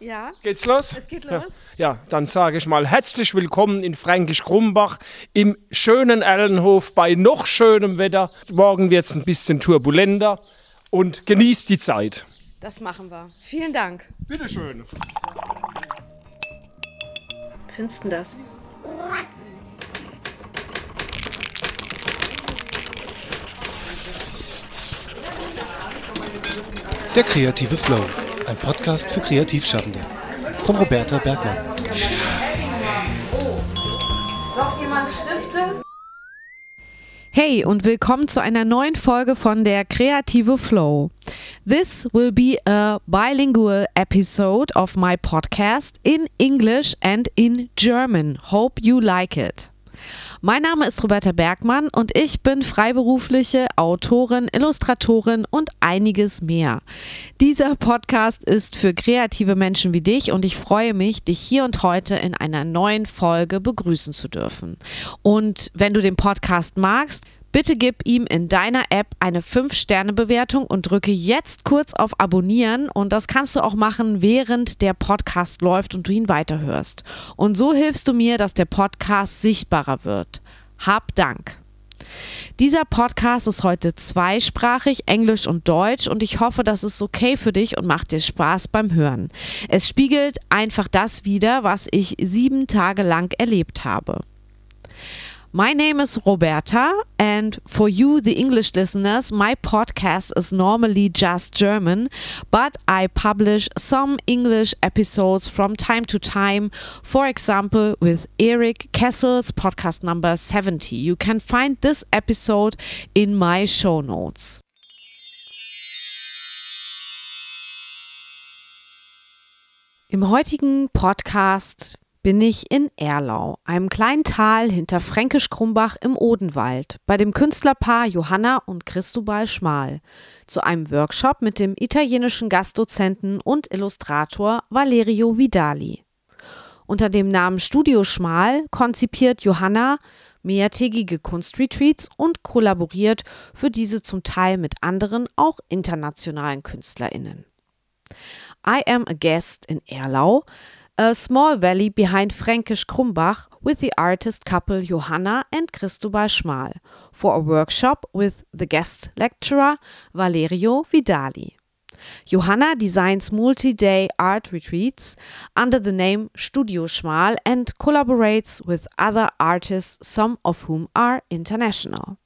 Ja. Geht's los? Es geht Ja. los. Ja, dann sage ich mal herzlich willkommen in Fränkisch Krumbach im schönen Erlenhof bei noch schönem Wetter. Morgen wird's ein bisschen turbulenter und genießt die Zeit. Das machen wir. Vielen Dank. Bitteschön. Findest du das? Der kreative Flow, ein Podcast für Kreativschaffende. Von Roberta Bergmann. Noch jemand Stifte? Hey und willkommen zu einer neuen Folge von der Kreative Flow. This will be a bilingual episode of my podcast in English and in German. Hope you like it. Mein Name ist Roberta Bergmann und ich bin freiberufliche Autorin, Illustratorin und einiges mehr. Dieser Podcast ist für kreative Menschen wie dich und ich freue mich, dich hier und heute in einer neuen Folge begrüßen zu dürfen. Und wenn du den Podcast magst, Bitte gib ihm in deiner App eine 5-Sterne-Bewertung und drücke jetzt kurz auf Abonnieren und das kannst du auch machen, während der Podcast läuft und du ihn weiterhörst. Und so hilfst du mir, dass der Podcast sichtbarer wird. Hab Dank. Dieser Podcast ist heute zweisprachig, Englisch und Deutsch und ich hoffe, das ist okay für dich und macht dir Spaß beim Hören. Es spiegelt einfach das wider, was ich sieben Tage lang erlebt habe. My name is Roberta, and for you, the English listeners, my podcast is normally just German, but I publish some English episodes from time to time, for example, with Erik Kessels podcast number 70. You can find this episode in my show notes. Im heutigen Podcast bin ich in Erlau, einem kleinen Tal hinter Fränkisch Krumbach im Odenwald, bei dem Künstlerpaar Johanna und Christobal Schmal, zu einem Workshop mit dem italienischen Gastdozenten und Illustrator Valerio Vidali. Unter dem Namen Studio Schmal konzipiert Johanna mehrtägige Kunstretreats und kollaboriert für diese zum Teil mit anderen, auch internationalen KünstlerInnen. I am a guest in Erlau, a small valley behind Fränkisch Krumbach, with the artist couple Johanna and Cristobal Schmal for a workshop with the guest lecturer Valerio Vidali. Johanna designs multi day art retreats under the name Studio Schmal and collaborates with other artists, some of whom are international.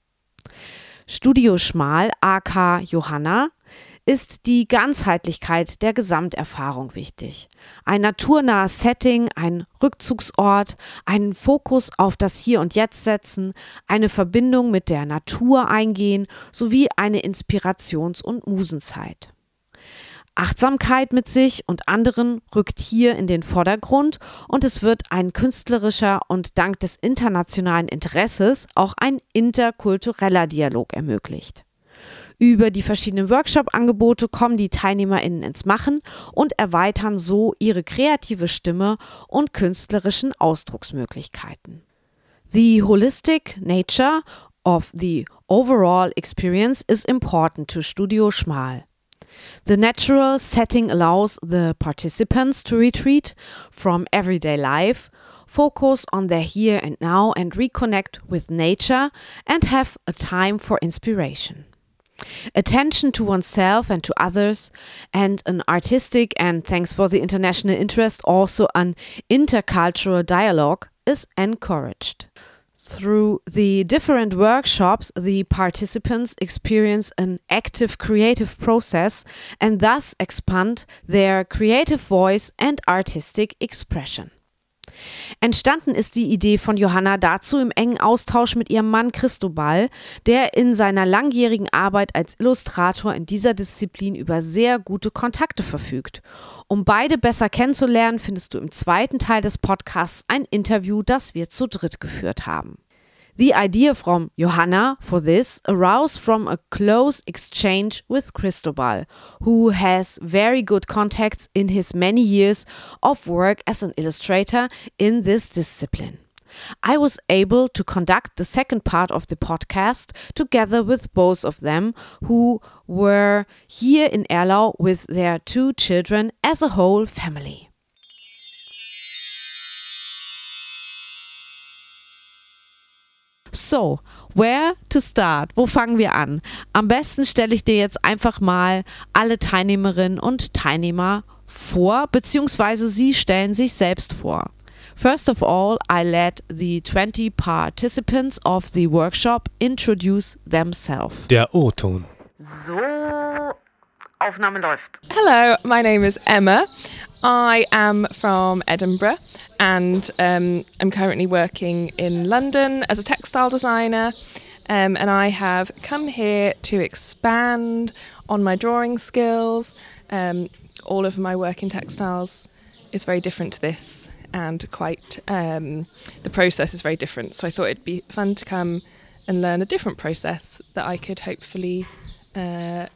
Studio Schmal, aka Johanna, ist die Ganzheitlichkeit der Gesamterfahrung wichtig. Ein naturnahes Setting, ein Rückzugsort, einen Fokus auf das Hier und Jetzt setzen, eine Verbindung mit der Natur eingehen sowie eine Inspirations- und Musenzeit. Achtsamkeit mit sich und anderen rückt hier in den Vordergrund und es wird ein künstlerischer und dank des internationalen Interesses auch ein interkultureller Dialog ermöglicht. Über die verschiedenen Workshop-Angebote kommen die TeilnehmerInnen ins Machen und erweitern so ihre kreative Stimme und künstlerischen Ausdrucksmöglichkeiten. The holistic nature of the overall experience is important to Studio Schmal. The natural setting allows the participants to retreat from everyday life, focus on their here and now, and reconnect with nature and have a time for inspiration. Attention to oneself and to others, and an artistic and thanks for the international interest, also an intercultural dialogue is encouraged. Through the different workshops, the participants experience an active creative process and thus expand their creative voice and artistic expression. Entstanden ist die Idee von Johanna dazu im engen Austausch mit ihrem Mann Christobal, der in seiner langjährigen Arbeit als Illustrator in dieser Disziplin über sehr gute Kontakte verfügt. Um beide besser kennenzulernen, findest du im zweiten Teil des Podcasts ein Interview, das wir zu dritt geführt haben. The idea from Johanna for this arose from a close exchange with Cristobal, who has very good contacts in his many years of work as an illustrator in this discipline. I was able to conduct the second part of the podcast together with both of them, who were here in Erlau with their two children as a whole family. So, where to start? Wo fangen wir an? Am besten stelle ich dir jetzt einfach mal alle Teilnehmerinnen und Teilnehmer vor, beziehungsweise sie stellen sich selbst vor. First of all, I let the 20 participants of the workshop introduce themselves. Der O-Ton. So, Aufnahme läuft. Hello, my name is Emma. I am from Edinburgh and um, I'm currently working in London as a textile designer. Um, and I have come here to expand on my drawing skills. Um, all of my work in textiles is very different to this, and quite um, the process is very different. So I thought it'd be fun to come and learn a different process that I could hopefully uh,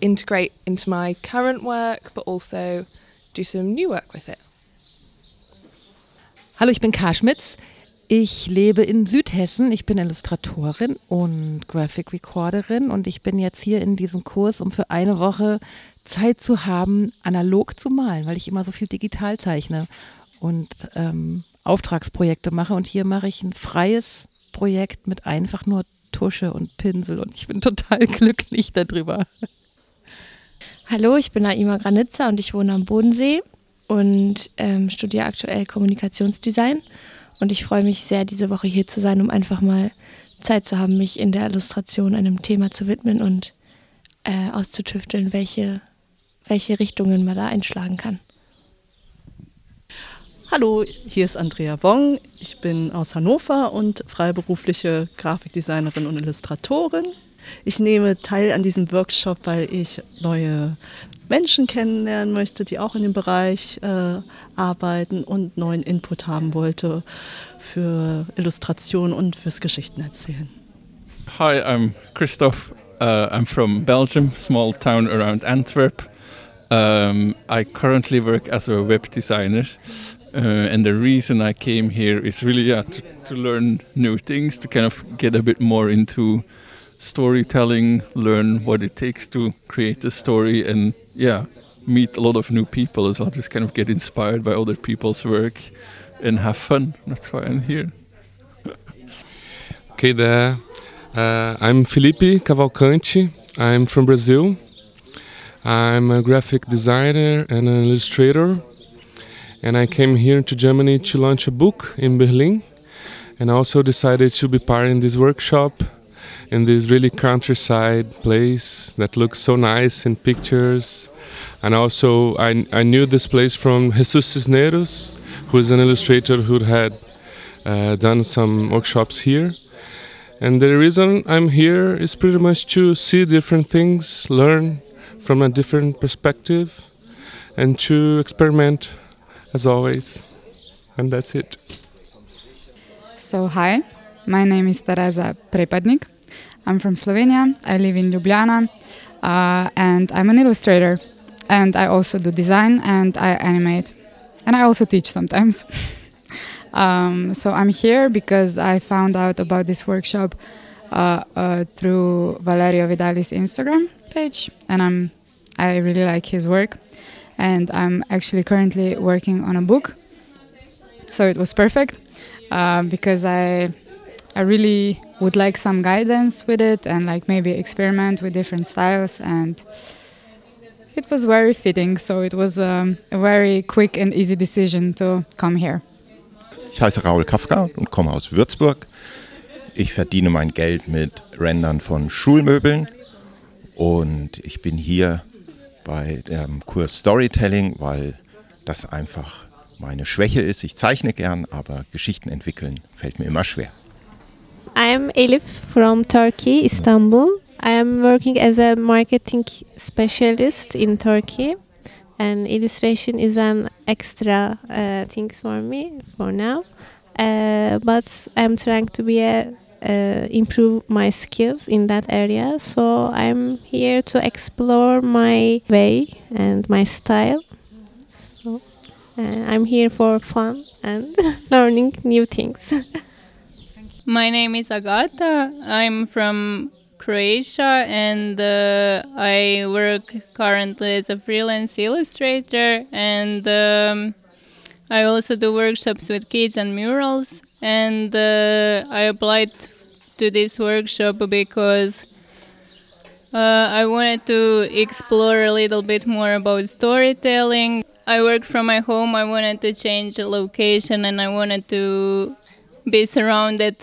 integrate into my current work, but also do some new work with it. Hallo, ich bin Kar Schmitz. Ich lebe in Südhessen. Ich bin Illustratorin und Graphic Recorderin und ich bin jetzt hier in diesem Kurs, um für eine Woche Zeit zu haben, analog zu malen, weil ich immer so viel digital zeichne und ähm, Auftragsprojekte mache. Und hier mache ich ein freies Projekt mit einfach nur Tusche und Pinsel und ich bin total glücklich darüber. Hallo, ich bin Naima Granitza und ich wohne am Bodensee und ähm, studiere aktuell Kommunikationsdesign. Und ich freue mich sehr, diese Woche hier zu sein, um einfach mal Zeit zu haben, mich in der Illustration einem Thema zu widmen und äh, auszutüfteln, welche, welche Richtungen man da einschlagen kann. Hallo, hier ist Andrea Wong. Ich bin aus Hannover und freiberufliche Grafikdesignerin und Illustratorin. Ich nehme teil an diesem Workshop, weil ich neue Menschen kennenlernen möchte, die auch in dem Bereich äh, arbeiten und neuen Input haben wollte für Illustration und fürs Geschichtenerzählen. Hi, I'm Christoph. Uh, I'm from Belgium, small town around Antwerp. Um, I currently work as a web designer. Uh, and the reason I came here is really yeah, to, to learn new things, to kind of get a bit more into storytelling, learn what it takes to create a story, and yeah, meet a lot of new people as well. Just kind of get inspired by other people's work and have fun. That's why I'm here. Okay, there. Uh, I'm Felipe Cavalcante. I'm from Brazil. I'm a graphic designer and an illustrator. And I came here to Germany to launch a book in Berlin. And I also decided to be part in this workshop in this really countryside place that looks so nice in pictures. And also, I, I knew this place from Jesus Cisneros, who is an illustrator who had uh, done some workshops here. And the reason I'm here is pretty much to see different things, learn from a different perspective, and to experiment as always. And that's it. So, hi, my name is Tereza Prepadnik. I'm from Slovenia. I live in Ljubljana, uh, and I'm an illustrator. And I also do design and I animate, and I also teach sometimes. um, so I'm here because I found out about this workshop uh, uh, through Valerio Vidali's Instagram page, and I'm I really like his work, and I'm actually currently working on a book. So it was perfect uh, because I I really would like some guidance with it and like maybe experiment with different styles and it was very fitting so it was um, a very quick and easy decision to come here. Ich heiße Raul Kafka und komme aus Würzburg. Ich verdiene mein Geld mit Rendern von Schulmöbeln und ich bin hier bei dem Kurs Storytelling, weil das einfach meine Schwäche ist. Ich zeichne gern, aber Geschichten entwickeln fällt mir immer schwer. I'm Elif from Turkey, Istanbul. I am working as a marketing specialist in Turkey, and illustration is an extra uh, thing for me for now. Uh, but I'm trying to be a uh, improve my skills in that area. So I'm here to explore my way and my style. So uh, I'm here for fun and learning new things. My name is Agata. I'm from Croatia and uh, I work currently as a freelance illustrator and um, I also do workshops with kids and murals and uh, I applied to this workshop because uh, I wanted to explore a little bit more about storytelling. I work from my home. I wanted to change the location and I wanted to be surrounded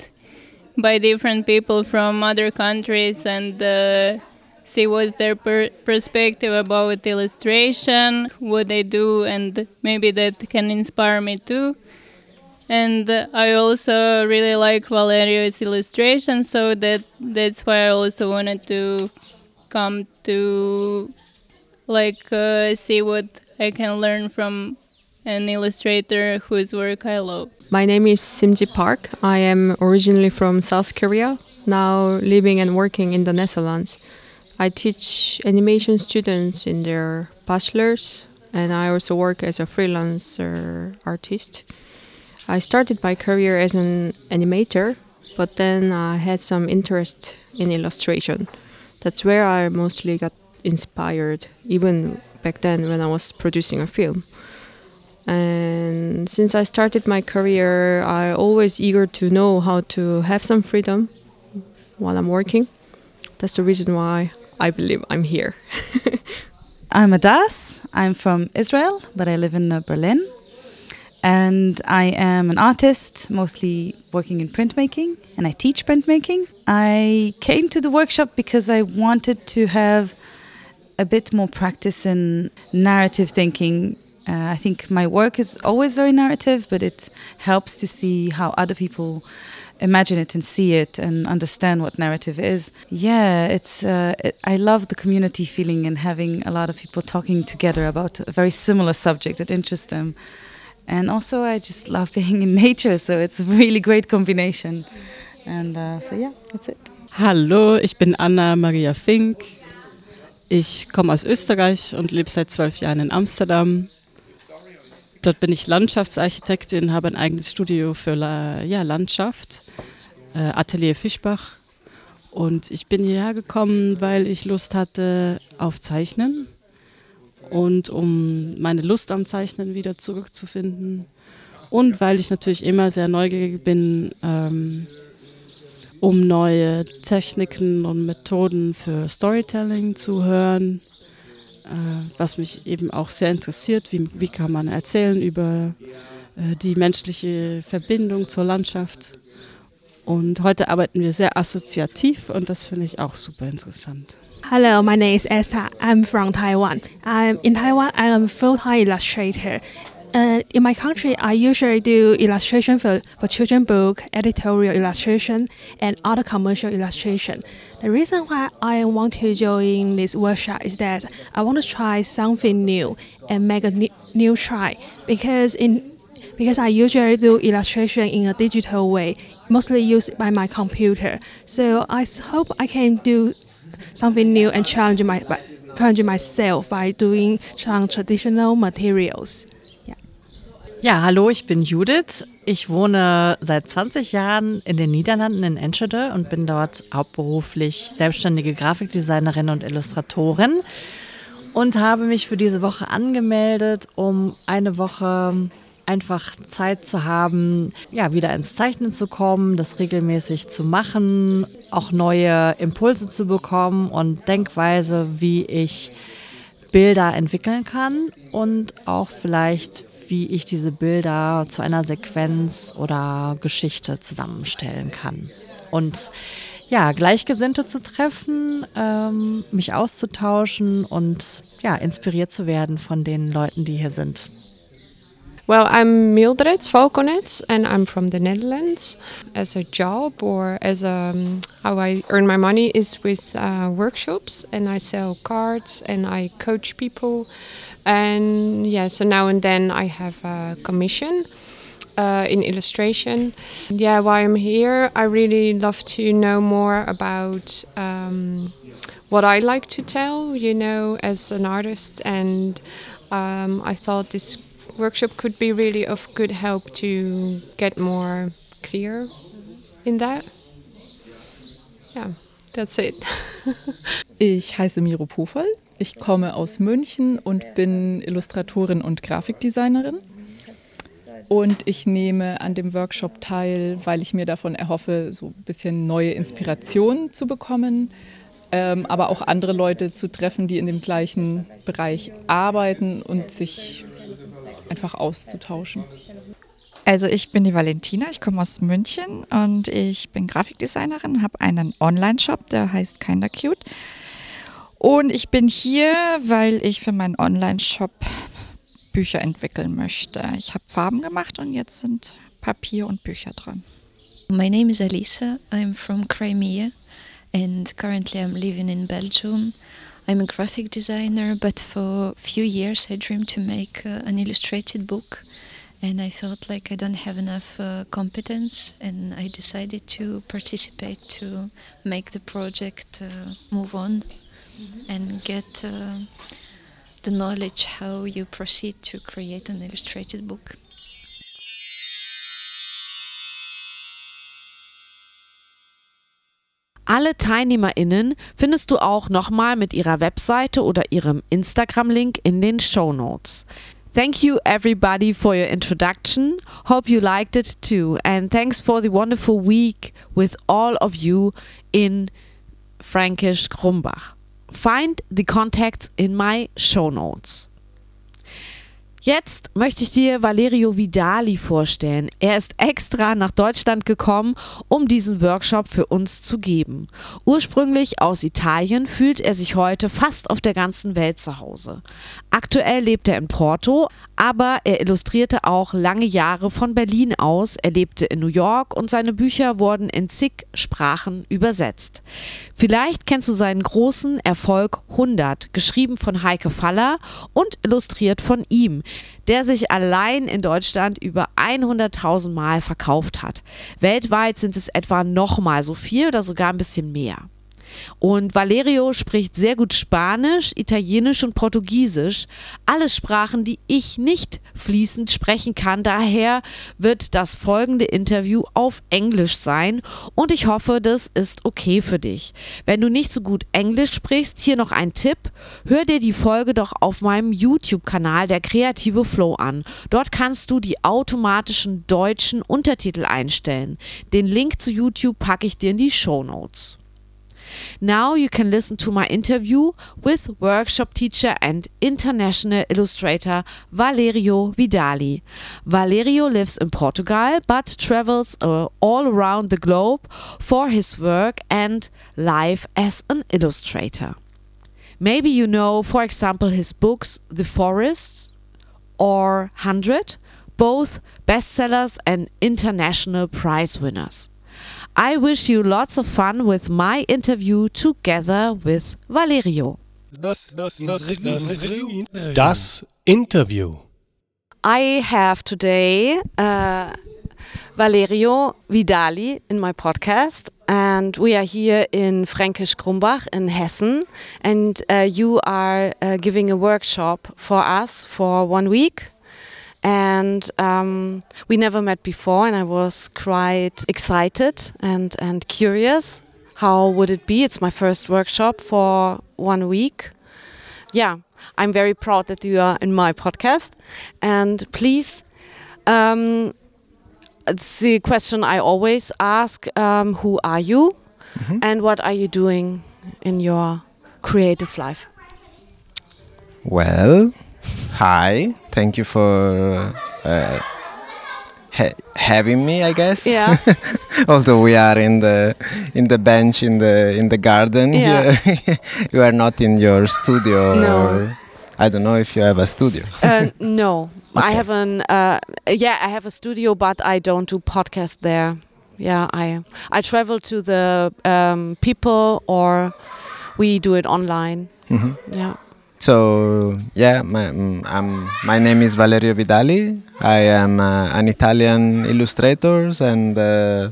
by different people from other countries and uh, see what's their per- perspective about illustration, what they do, and maybe that can inspire me too. And I also really like Valerio's illustration, so that that's why I also wanted to come to like uh, see what I can learn from an illustrator whose work I love. My name is Simji Park. I am originally from South Korea, now living and working in the Netherlands. I teach animation students in their bachelor's, and I also work as a freelancer artist. I started my career as an animator, but then I had some interest in illustration. That's where I mostly got inspired, even back then when I was producing a film. And since I started my career, I always eager to know how to have some freedom while I'm working. That's the reason why I believe I'm here. I'm Hadass. I'm from Israel, but I live in uh, Berlin. And I am an artist, mostly working in printmaking, and I teach printmaking. I came to the workshop because I wanted to have a bit more practice in narrative thinking. Uh, I think my work is always very narrative, but it helps to see how other people imagine it and see it and understand what narrative is. Yeah, it's. Uh, it, I love the community feeling and having a lot of people talking together about a very similar subject that interests them. And also, I just love being in nature, so it's a really great combination. And uh, so, yeah, that's it. Hallo, ich bin Anna Maria Fink. Ich komme aus Österreich und lebe seit zwölf Jahren in Amsterdam. Dort bin ich Landschaftsarchitektin, habe ein eigenes Studio für La ja, Landschaft, äh, Atelier Fischbach. Und ich bin hierher gekommen, weil ich Lust hatte auf Zeichnen und um meine Lust am Zeichnen wieder zurückzufinden. Und weil ich natürlich immer sehr neugierig bin, ähm, um neue Techniken und Methoden für Storytelling zu hören, was mich eben auch sehr interessiert, wie, wie kann man erzählen über äh, die menschliche Verbindung zur Landschaft. Und heute arbeiten wir sehr assoziativ und das finde ich auch super interessant. Hello, my name is Esther. I'm from Taiwan. I'm in Taiwan. I am a full-time illustrator. Uh, in my country, I usually do illustration for, for children book, editorial illustration, and other commercial illustration. The reason why I want to join this workshop is that I want to try something new and make a new, new try because in because I usually do illustration in a digital way, mostly used by my computer. So I hope I can do something new and challenge my challenge myself by doing some traditional materials. Ja, hallo, ich bin Judith. Ich wohne seit 20 Jahren in den Niederlanden in Enschede und bin dort hauptberuflich selbstständige Grafikdesignerin und Illustratorin und habe mich für diese Woche angemeldet, um eine Woche einfach Zeit zu haben, ja, wieder ins Zeichnen zu kommen, das regelmäßig zu machen, auch neue Impulse zu bekommen und Denkweise, wie ich Bilder entwickeln kann und auch vielleicht, wie ich diese Bilder zu einer Sequenz oder Geschichte zusammenstellen kann. Und ja, Gleichgesinnte zu treffen, ähm, mich auszutauschen und ja, inspiriert zu werden von den Leuten, die hier sind. Well, I'm Mildred Valkonets and I'm from the Netherlands. As a job or as a, um, how I earn my money is with uh, workshops and I sell cards and I coach people. And yeah, so now and then I have a commission. Uh, in illustration. Yeah, while I'm here, I really love to know more about um, what I like to tell, you know, as an artist. And um, I thought this workshop could be really of good help to get more clear in that. Yeah, that's it. ich heiße Miro Pofall. Ich komme aus München und bin Illustratorin und Grafikdesignerin. Und ich nehme an dem Workshop teil, weil ich mir davon erhoffe, so ein bisschen neue Inspiration zu bekommen, ähm, aber auch andere Leute zu treffen, die in dem gleichen Bereich arbeiten und sich einfach auszutauschen. Also ich bin die Valentina, ich komme aus München und ich bin Grafikdesignerin, habe einen Online-Shop, der heißt Kinda Cute. Und ich bin hier, weil ich für meinen Online-Shop Bücher entwickeln möchte. Ich habe Farben gemacht und jetzt sind Papier und Bücher dran. My name is Elisa. I'm from Crimea and currently I'm living in Belgium. I'm a graphic designer, but for a few years I dreamed to make uh, an illustrated book. And I felt like I don't have enough uh, competence, and I decided to participate to make the project uh, move on mm-hmm. and get uh, the knowledge how you proceed to create an illustrated book. Alle TeilnehmerInnen findest du auch nochmal mit ihrer Webseite oder ihrem Instagram-Link in den Show Notes. Thank you, everybody, for your introduction. Hope you liked it too. And thanks for the wonderful week with all of you in Frankisch Krumbach. Find the contacts in my show notes. Jetzt möchte ich dir Valerio Vidali vorstellen. Er ist extra nach Deutschland gekommen, um diesen Workshop für uns zu geben. Ursprünglich aus Italien fühlt er sich heute fast auf der ganzen Welt zu Hause. Aktuell lebt er in Porto, aber er illustrierte auch lange Jahre von Berlin aus. Er lebte in New York und seine Bücher wurden in zig Sprachen übersetzt. Vielleicht kennst du seinen großen Erfolg 100, geschrieben von Heike Faller und illustriert von ihm, der sich allein in Deutschland über 100.000 Mal verkauft hat. Weltweit sind es etwa nochmal so viel oder sogar ein bisschen mehr. Und Valerio spricht sehr gut Spanisch, Italienisch und Portugiesisch. Alles Sprachen, die ich nicht fließend sprechen kann. Daher wird das folgende Interview auf Englisch sein und ich hoffe, das ist okay für dich. Wenn du nicht so gut Englisch sprichst, hier noch ein Tipp. Hör dir die Folge doch auf meinem YouTube-Kanal der Kreative Flow an. Dort kannst du die automatischen deutschen Untertitel einstellen. Den Link zu YouTube packe ich dir in die Show Notes. Now you can listen to my interview with workshop teacher and international illustrator Valerio Vidali. Valerio lives in Portugal but travels uh, all around the globe for his work and life as an illustrator. Maybe you know, for example, his books The Forest or 100, both bestsellers and international prize winners. I wish you lots of fun with my interview together with Valerio. Das, das, das, Interview. das Interview. I have today uh, Valerio Vidali in my podcast, and we are here in Fränkisch Krumbach in Hessen, and uh, you are uh, giving a workshop for us for one week and um, we never met before and i was quite excited and, and curious. How would it be? It's my first workshop for one week. Yeah i'm very proud that you are in my podcast. And please um, it's the question i always ask um, who are you? Mm -hmm. and what are you doing in your creative life? Well Hi, thank you for uh, ha having me. I guess. Yeah. Although we are in the in the bench in the in the garden yeah. here, you are not in your studio. No. Or, I don't know if you have a studio. Uh, no, okay. I have an. Uh, yeah, I have a studio, but I don't do podcast there. Yeah, I I travel to the um, people, or we do it online. Mm -hmm. Yeah. So yeah, my, um, my name is Valerio Vidali. I am uh, an Italian illustrator, and uh,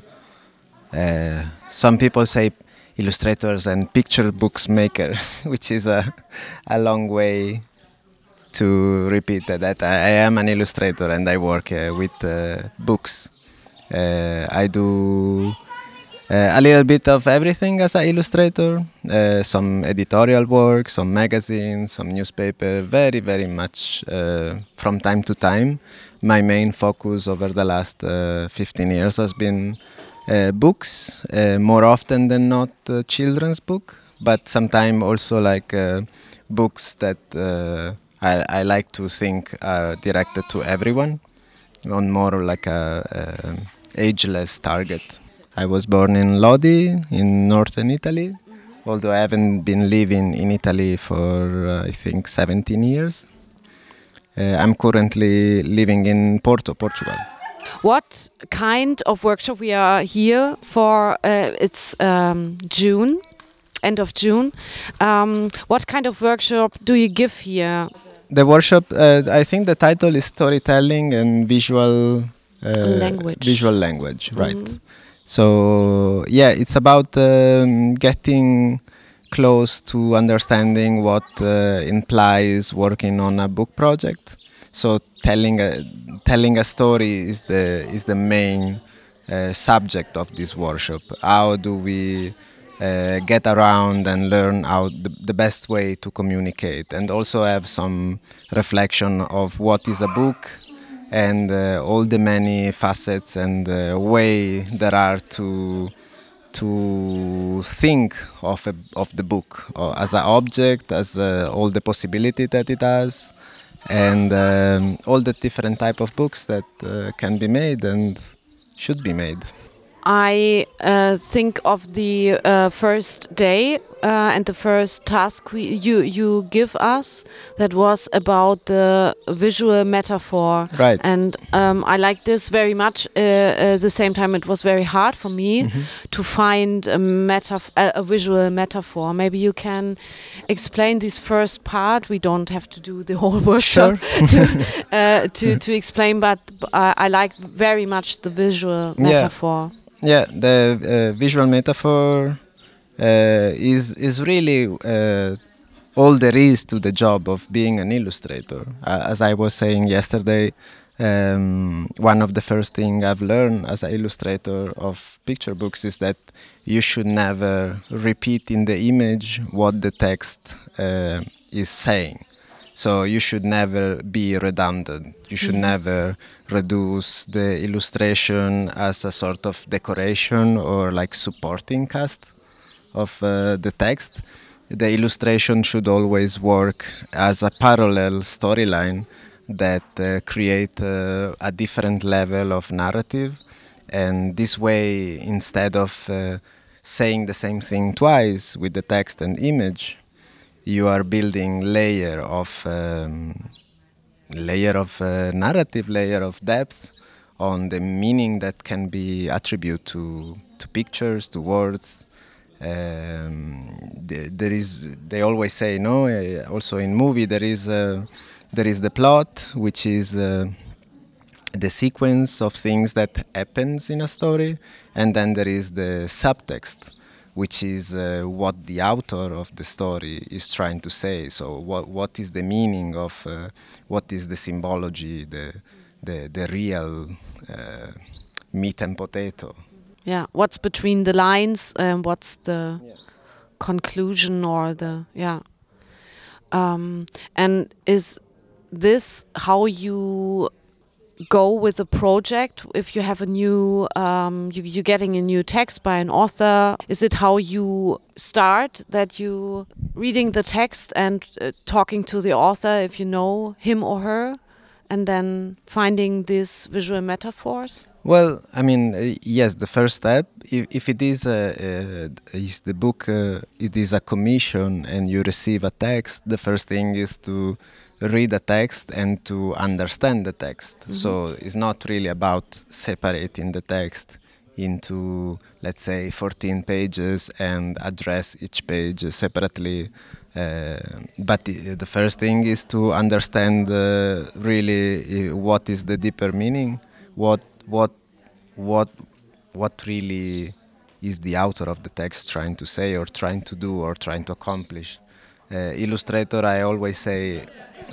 uh, some people say illustrators and picture books maker, which is a, a long way to repeat that. I, am an illustrator and I work uh, with uh, books. Uh, I do a little bit of everything as an illustrator. Uh, some editorial work, some magazines, some newspaper. Very, very much uh, from time to time. My main focus over the last uh, 15 years has been uh, books, uh, more often than not children's book, but sometimes also like books that I, I like to think are directed to everyone on more like a, a ageless target. I was born in Lodi in northern Italy, although I haven't been living in Italy for uh, I think 17 years. Uh, I'm currently living in Porto, Portugal. What kind of workshop we are here for? Uh, it's um, June, end of June. Um, what kind of workshop do you give here? The workshop, uh, I think the title is storytelling and visual uh, language. Visual language, right? Mm -hmm. So yeah, it's about um, getting close to understanding what uh, implies working on a book project. So telling a, telling a story is the is the main uh, subject of this workshop. How do we uh, get around and learn how the, the, best way to communicate, and also have some reflection of what is a book and uh, all the many facets and uh, way there are to to think of a, of the book as an object, as uh, all the possibility that it has, and um, all the different type of books that uh, can be made and should be made. I uh, think of the uh, first day uh, and the first task we, you you give us that was about the visual metaphor. Right. And um, I like this very much. Uh, at the same time, it was very hard for me mm -hmm. to find a a visual metaphor. Maybe you can explain this first part. We don't have to do the whole workshop sure. to, uh, to to explain, but I like very much the visual metaphor. Yeah, the uh, visual metaphor uh, is is really uh, all there is to the job of being an illustrator. as I was saying yesterday, um, one of the first things I've learned as an illustrator of picture books is that you should never repeat in the image what the text uh, is saying. So you should never be redundant. You should mm -hmm. never reduce the illustration as a sort of decoration or like supporting cast of uh, the text. The illustration should always work as a parallel storyline that uh, create uh, a different level of narrative. And this way, instead of uh, saying the same thing twice with the text and image, you are building layer of um, layer of uh, narrative, layer of depth on the meaning that can be attributed to to pictures, to words, there is they always say no uh, also in movie there is uh, there is the plot which is uh, the sequence of things that happens in a story and then there is the subtext which is uh, what the author of the story is trying to say. So what what is the meaning of uh, what is the symbology the the, the real uh, meat and potato yeah what's between the lines and what's the yeah. conclusion or the yeah. Um, and is this how you go with a project? If you have a new um, you, you're getting a new text by an author is it how you start that you reading the text and uh, talking to the author if you know him or her and then finding these visual metaphors well, I mean, uh, yes, the first step, if, if it is a, uh, is the book, uh, it is a commission and you receive a text, the first thing is to read the text and to understand the text. Mm -hmm. So it's not really about separating the text into, let's say, 14 pages and address each page separately. Uh, but the, the, first thing is to understand uh, really uh, what is the deeper meaning, what what what what really is the author of the text trying to say or trying to do or trying to accomplish uh, illustrator, I always say,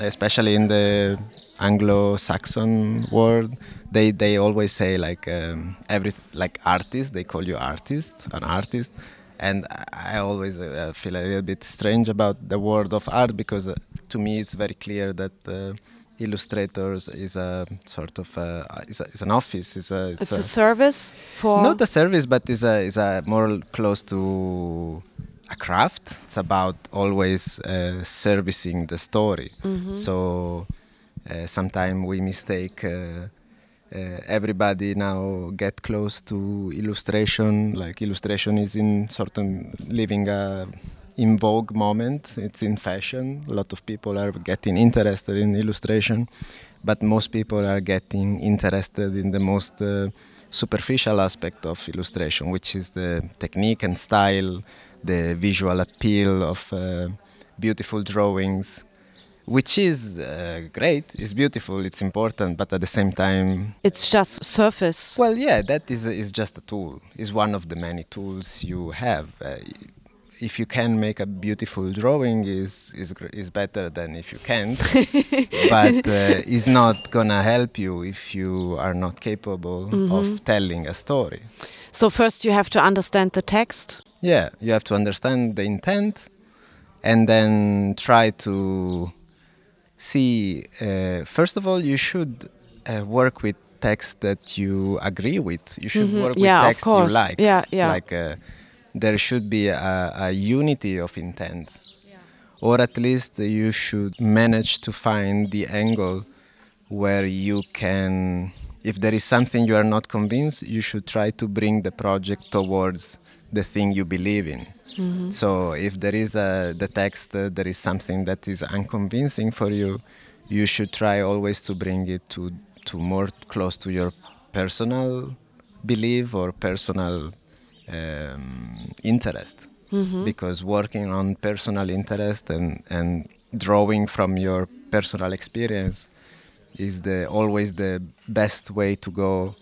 especially in the Anglo-Saxon world, they they always say like um, every like artist. They call you artist, an artist, and I always uh, feel a little bit strange about the world of art because uh, to me it's very clear that. Uh, illustrators is a sort of a, is, a, is an office. It's a, it's, it's a, a, service for not a service, but is a is a more close to a craft. It's about always uh, servicing the story. Mm-hmm. So uh, sometimes we mistake. Uh, everybody now get close to illustration. Like illustration is in certain living a in vogue moment. It's in fashion. A lot of people are getting interested in illustration, but most people are getting interested in the most uh, superficial aspect of illustration, which is the technique and style, the visual appeal of uh, beautiful drawings, which is uh, great, it's beautiful, it's important, but at the same time, it's just surface. Well, yeah, that is is just a tool. Is one of the many tools you have. Uh, if you can make a beautiful drawing, is is is better than if you can't. but uh, it's not gonna help you if you are not capable Mhm. of telling a story. So first you have to understand the text. Yeah, you have to understand the intent, and then try to see. Uh, first of all, you should uh, work with text that you agree with. You should Mhm. work Yeah, with text you like. Yeah, yeah. Like uh, there should be a, a unity of intent, or at least you should manage to find the angle where you can. If there is something you are not convinced, you should try to bring the project towards the thing you believe in. Mhm. So if there is a the text, uh, there is something that is unconvincing for you, you should try always to bring it to to more close to your personal belief or personal um, interest. Mhm. Because working on personal interest and and drawing from your personal experience is the always the best way to go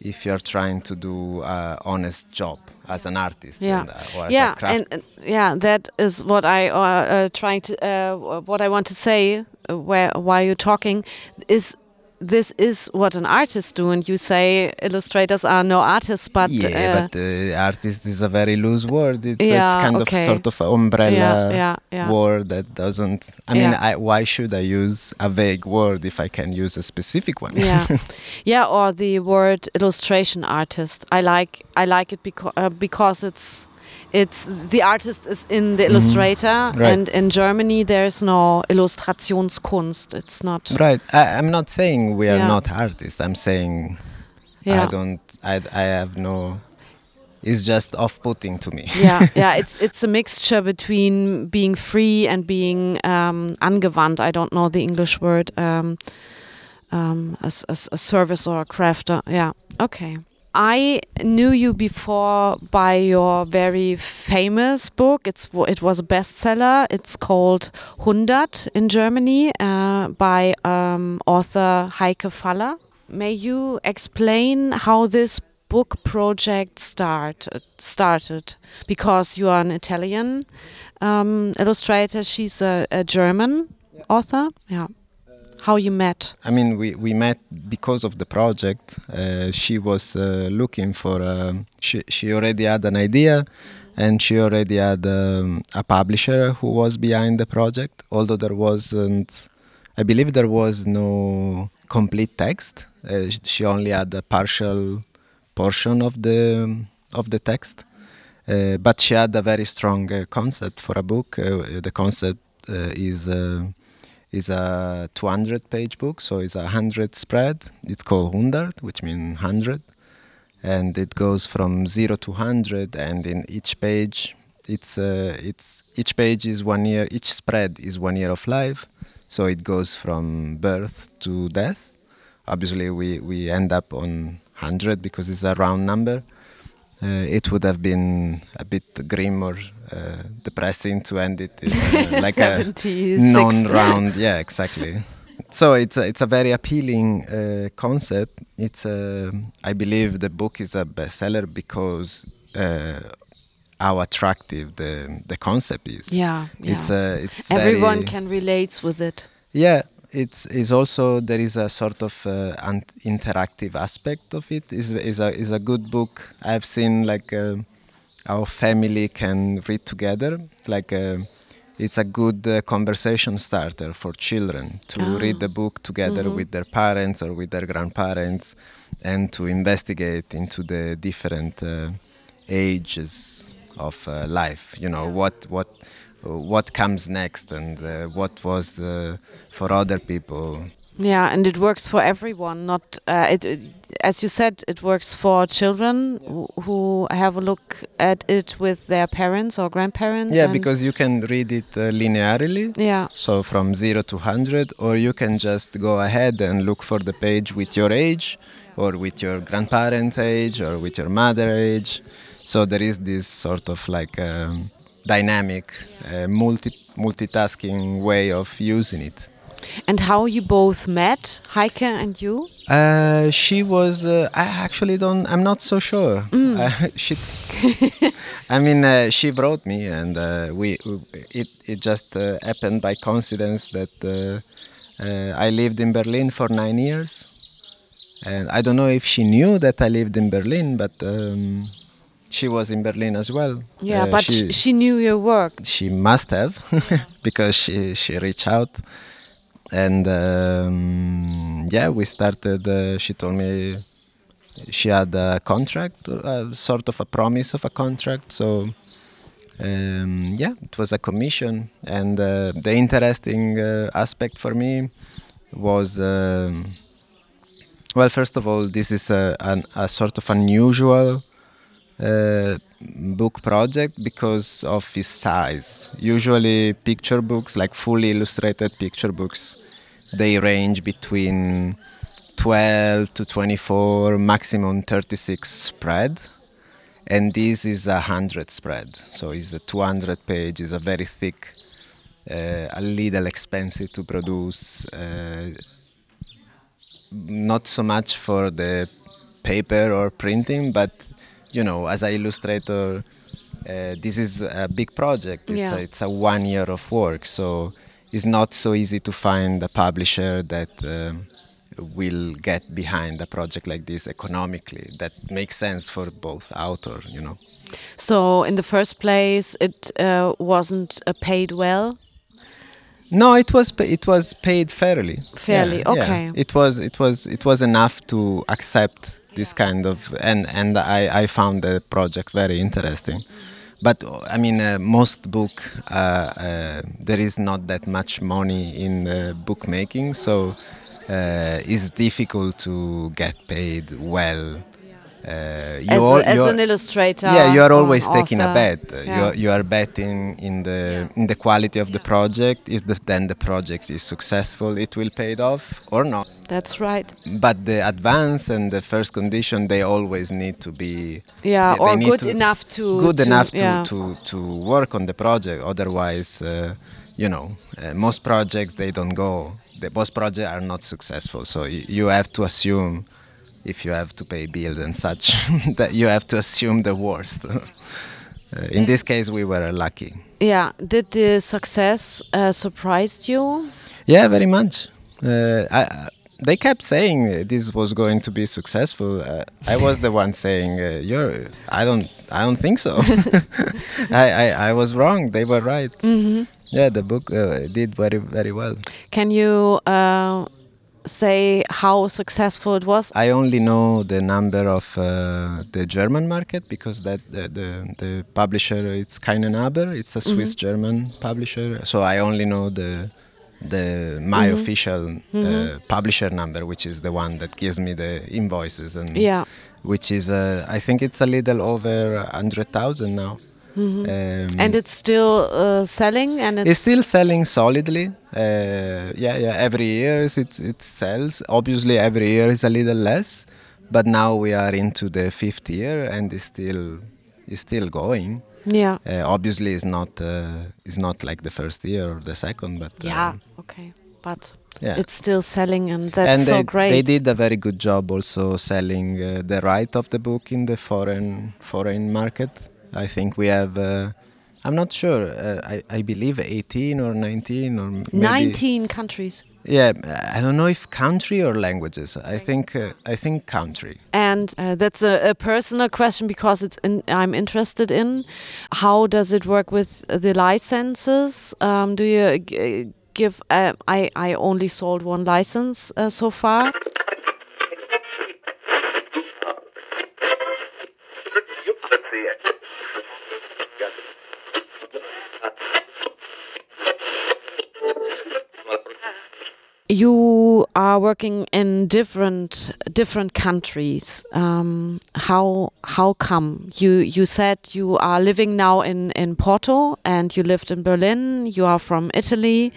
if you're trying to do a honest job as an artist Yeah, and, uh, or as yeah, a craft and, and yeah, that is what I uh, uh, trying to uh, what I want to say. Uh, where while you're talking, is this is what an artist do, and you say illustrators are no artists, but yeah, uh, but uh, artist is a very loose word. It's, Yeah, it's kind okay. of sort of an umbrella Yeah, yeah, word that doesn't. I mean. I, why should I use a vague word if I can use a specific one? yeah, yeah, or the word illustration artist. I like I like it because uh, because it's it's the artist is in the Mhm. illustrator, Right. and in Germany there's no Illustrationskunst. It's not Right. I, I'm not saying we are Yeah. not artists. I'm saying Yeah. I don't. I, I have no. It's just off-putting to me. yeah, yeah, it's it's a mixture between being free and being um, angewandt. I don't know the English word. Um, um, as, as a service or a crafter. Yeah, okay. I knew you before by your very famous book. It's it was a bestseller. It's called Hundert in Germany uh, by um, author Heike Faller. May you explain how this book project started? Started because you are an Italian um, illustrator. She's a, a German author. Yeah. How you met? I mean, we, we met because of the project. Uh, she was uh, looking for. Um, she she already had an idea, and she already had um, a publisher who was behind the project. Although there wasn't, I believe there was no complete text. Uh, she only had a partial portion of the of the text. Uh, but she had a very strong uh, concept for a book. Uh, the concept is is a 200 page book, so it's a 100 spread. It's called 100, which means 100. And it goes from 0 to 100, and in each page, it's, uh, it's each page is one year, each spread is one year of life. So it goes from birth to death. Obviously, we, we end up on 100 because it's a round number. Uh, it would have been a bit grim or depressing to end it in, uh, like a 76. non-round. Yeah, exactly. So it's a, it's a very appealing uh, concept. It's a, I believe the book is a bestseller because uh, how attractive the the concept is. Yeah, it's yeah. uh, it's everyone very- can relate with it. yeah, it's is also there is a sort of uh, an interactive aspect of it. is is a is a good book. I've seen like uh, our family can read together. Like uh, it's a good uh, conversation starter for children to Ah. read the book together Mhm. with their parents or with their grandparents, and to investigate into the different uh, ages of uh, life. You know what what what comes next and uh, what was uh, for other people. Yeah, and it works for everyone. Not uh, it, it- as you said, it works for children who, who have a look at it with their parents or grandparents. Yeah, because you can read it uh, linearly. Yeah. So from zero to hundred, or you can just go ahead and look for the page with your age, or with your grandparents' age, or with your mother age. So there is this sort of like um, dynamic, uh, multi multitasking way of using it. And how you both met, Heike and you? Uh, she was. Uh, I actually don't. I'm not so sure. Mm. Uh, she. I mean, uh, she brought me, and uh, we. It it just uh, happened by coincidence that uh, uh, I lived in Berlin for nine years, and I don't know if she knew that I lived in Berlin, but um, she was in Berlin as well. Yeah, but she, she knew your work. she must have because she she reached out and um, yeah we started uh, she told me she had a contract uh, sort of a promise of a contract. So um, yeah it was a commission. And uh, the interesting uh, aspect for me was um, well first of all this is a, an, a sort of unusual uh, book project because of its size. Usually, picture books, like fully illustrated picture books, they range between 12 to 24, maximum 36 spread. And this is a 100 spread. So it's a 200 page, it's a very thick, uh, a little expensive to produce. Uh, not so much for the paper or printing, but you know, as an illustrator, uh, this is a big project. It's, Yeah. a, it's a one year of work, so it's not so easy to find a publisher that um, will get behind a project like this economically. That makes sense for both author, you know. So in the first place, it uh, wasn't uh, paid well. No, it was pa- it was paid fairly. Fairly, Yeah, yeah. okay. It was it was it was enough to accept this kind of and and I I found the project very interesting. But I mean, uh, most book uh, uh, there is not that much money in uh, bookmaking, so uh, it's difficult to get paid well. Uh, you As, all- as an illustrator. yeah, you are always taking a bet. Uh, Yeah. You, are, you are betting in the in the quality of the project. Is the, then the project is successful? It will pay it off or not. That's right. But the advance and the first condition, they always need to be Yeah, or good to- enough to- good to- enough to, yeah. to to work on the project. Otherwise, uh, you know, uh, most projects they don't go. The most projects are not successful. So you have to assume if you have to pay bills and such that you have to assume the worst. Uh, in this case, we were lucky. Yeah. Did the success uh, surprised you? Yeah, very much. Uh, I, I- they kept saying uh, this was going to be successful. Uh, I was the one saying, uh, "You're." I don't. I don't think so. I, I I was wrong. They were right. Mhm. Yeah, the book uh, did very very well. Can you uh, say how successful it was? I only know the number of uh, the German market because that the the, the publisher it's Kein & Aber. It's a. Swiss German publisher. So I only know the the my Mhm. official Mhm. uh, publisher number, which is the one that gives me the invoices and Yeah. which is uh, I think it's a little over hundred thousand now. Mhm. Um, and it's still uh, selling, and it's, it's still selling solidly. Uh, yeah, yeah. Every year it it sells. Obviously, every year is a little less, but now we are into the fifth year and it's still it's still going. Yeah. Uh, obviously, it's not uh, it's not like the first year or the second, but uh, yeah. Okay, but Yeah. it's still selling, and that's and so they, great. they did a very good job also selling uh, the right of the book in the foreign foreign market. I think we have. Uh, I'm not sure. Uh, I, I believe 18 or 19 or maybe 19 countries. Yeah, I don't know if country or languages. I think uh, I think country. And uh, that's a, a, personal question because it's in, I'm interested in how does it work with the licenses? Um, do you give? Uh, I I only sold one license uh, so far. You are working in different different countries. Um, how how come you you said you are living now in in Porto and you lived in Berlin? You are from Italy.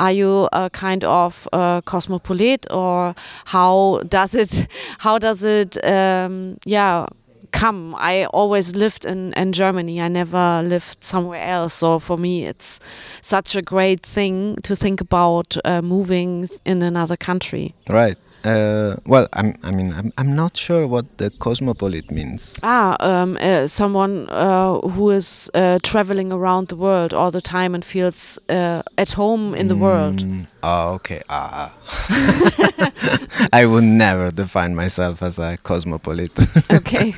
Are you a kind of uh, cosmopolite or how does it how does it um, yeah come. I always lived in, in Germany. I never lived somewhere else. So for me, it's such a great thing to think about uh, moving in another country. Right. Uh, well, I'm, I mean, I'm, I'm not sure what the cosmopolite means. Ah, um, uh, someone uh, who is uh, traveling around the world all the time and feels uh, at home in the mm. world. Oh, okay. Ah. I would never define myself as a cosmopolite. Okay.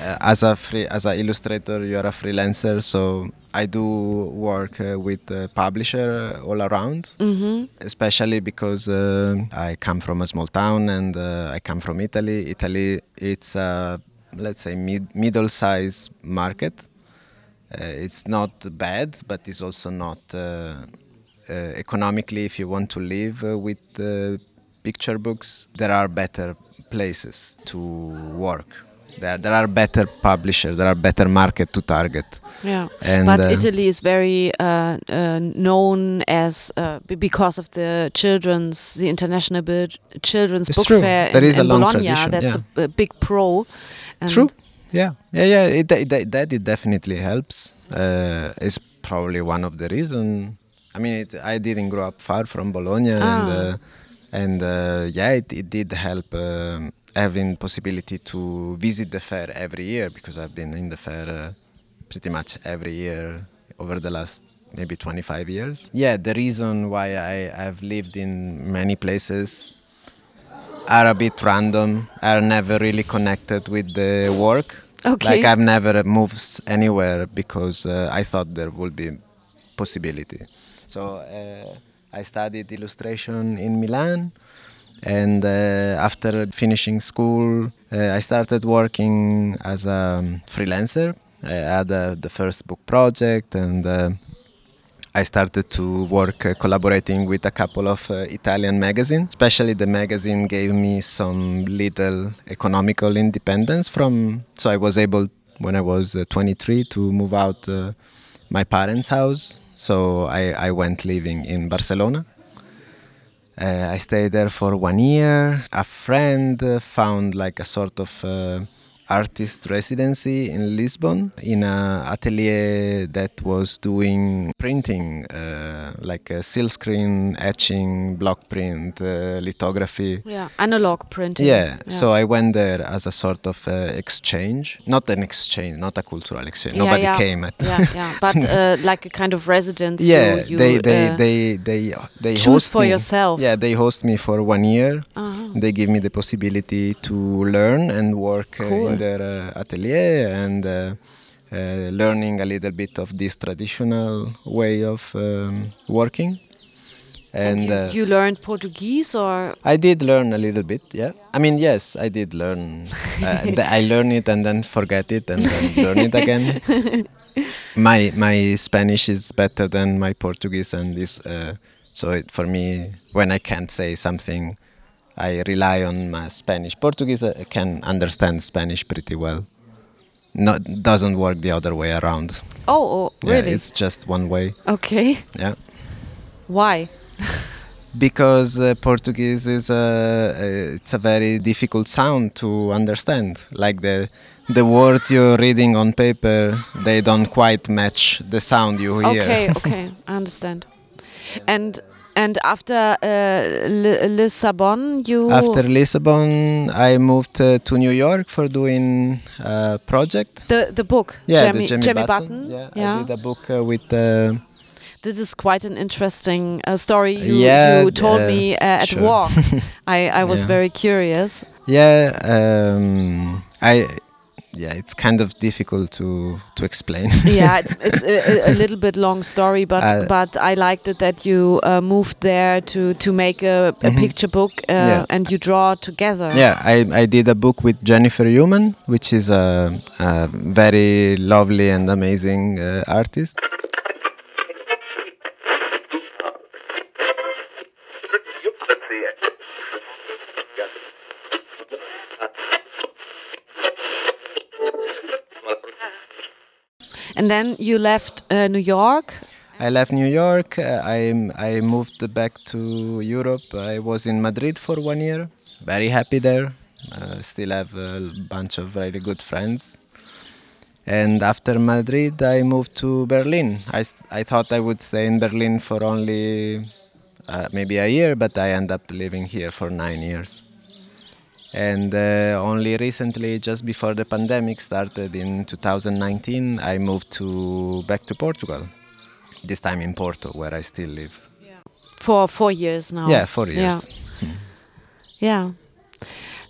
as a free, as an illustrator, you are a freelancer, so I do work uh, with a publisher all around, mm-hmm. especially because uh, I come from a small town and uh, I come from Italy. Italy, it's a let's say mid- middle-sized market. Uh, it's not bad, but it's also not uh, uh, economically. If you want to live with picture books, there are better places to work. There, there are better publishers. There are better market to target. Yeah, and but uh, Italy is very uh, uh, known as uh, because of the children's, the international children's book true. fair there in, is in Bologna. tradition, That's yeah. a, a, big pro. True. Yeah, yeah, yeah. It, it, that it definitely helps. Uh, it's probably one of the reasons. I mean, it, I didn't grow up far from Bologna, ah. and and yeah, it, it did help. Having possibility to visit the fair every year because I've been in the fair uh, pretty much every year over the last maybe 25 years. Yeah, the reason why I have lived in many places are a bit random, are never really connected with the work. Okay. Like I've never moved anywhere because uh, I thought there would be possibility. So uh, I studied illustration in Milan and uh, after finishing school uh, i started working as a um, freelancer i had uh, the first book project and I started to work uh, collaborating with a couple of uh, Italian magazines. Especially the magazine gave me some little economical independence from. So I was able, when I was uh, 23, to move out my parents' house. So I, I went living in Barcelona uh, I stayed there for one year. A friend uh, found like a sort of uh, artist residency in Lisbon in an atelier that was doing printing, uh, like a silkscreen, etching, block print, uh, lithography. Yeah, analog printing. Yeah. Yeah. so I went there as a sort of uh, exchange, not an exchange, not a cultural exchange. Yeah, Nobody yeah. came at. yeah, yeah, but uh, like a kind of residence. Yeah, you, they they, uh, they they they choose host for me. yourself. Yeah, they host me for one year. Uh-huh. They give me the possibility to learn and work uh, Cool. In their uh, atelier and. Uh, uh, learning a little bit of this traditional way of um, working, and, And you, uh, you learned Portuguese or I did learn a little bit, yeah. I mean, yes, I did learn. I learn it and then forget it and then learn it again. my my Spanish is better than my Portuguese, and this uh, so it, for me, when I can't say something, I rely on my Spanish. Portuguese, I can understand Spanish pretty well. No, doesn't work the other way around. Oh, oh Yeah, really? it's just one way. okay. Yeah. Why? because uh, Portuguese is a uh, it's a very difficult sound to understand. Like the the words you're reading on paper, they don't quite match the sound you hear. Okay, okay, I understand. And And after uh, Li- Lisbon, you After Lisbon, I moved uh, to New York for doing a project. the the book Yeah, Jemmy, the Jemmy, Jemmy Button. Button. Yeah, I did a book uh, with. Uh, This is quite an interesting uh, story you, Yeah, you told uh, me uh, at sure. work. I, I was Yeah. very curious. yeah, um, I. Yeah, it's kind of difficult to to explain. yeah, it's it's a, a- little bit long story, but Uh, but I liked it that you uh, moved there to to make a, a Mhm. picture book uh, Yeah. and you draw together. Yeah, I, I did a book with Jennifer Uman, which is a, a very lovely and amazing uh, artist. And then you left uh, New York. I left New York. Uh, I I moved back to Europe. I was in Madrid for one year. Very happy there. Uh, still have a bunch of really good friends. And after Madrid, I moved to Berlin. I, I thought I would stay in Berlin for only uh, maybe a year, but I end up living here for nine years. And uh, only recently, just before the pandemic started in 2019, I moved to back to Portugal. This time in Porto, where I still live. for four years now. Yeah, four years. Yeah. yeah.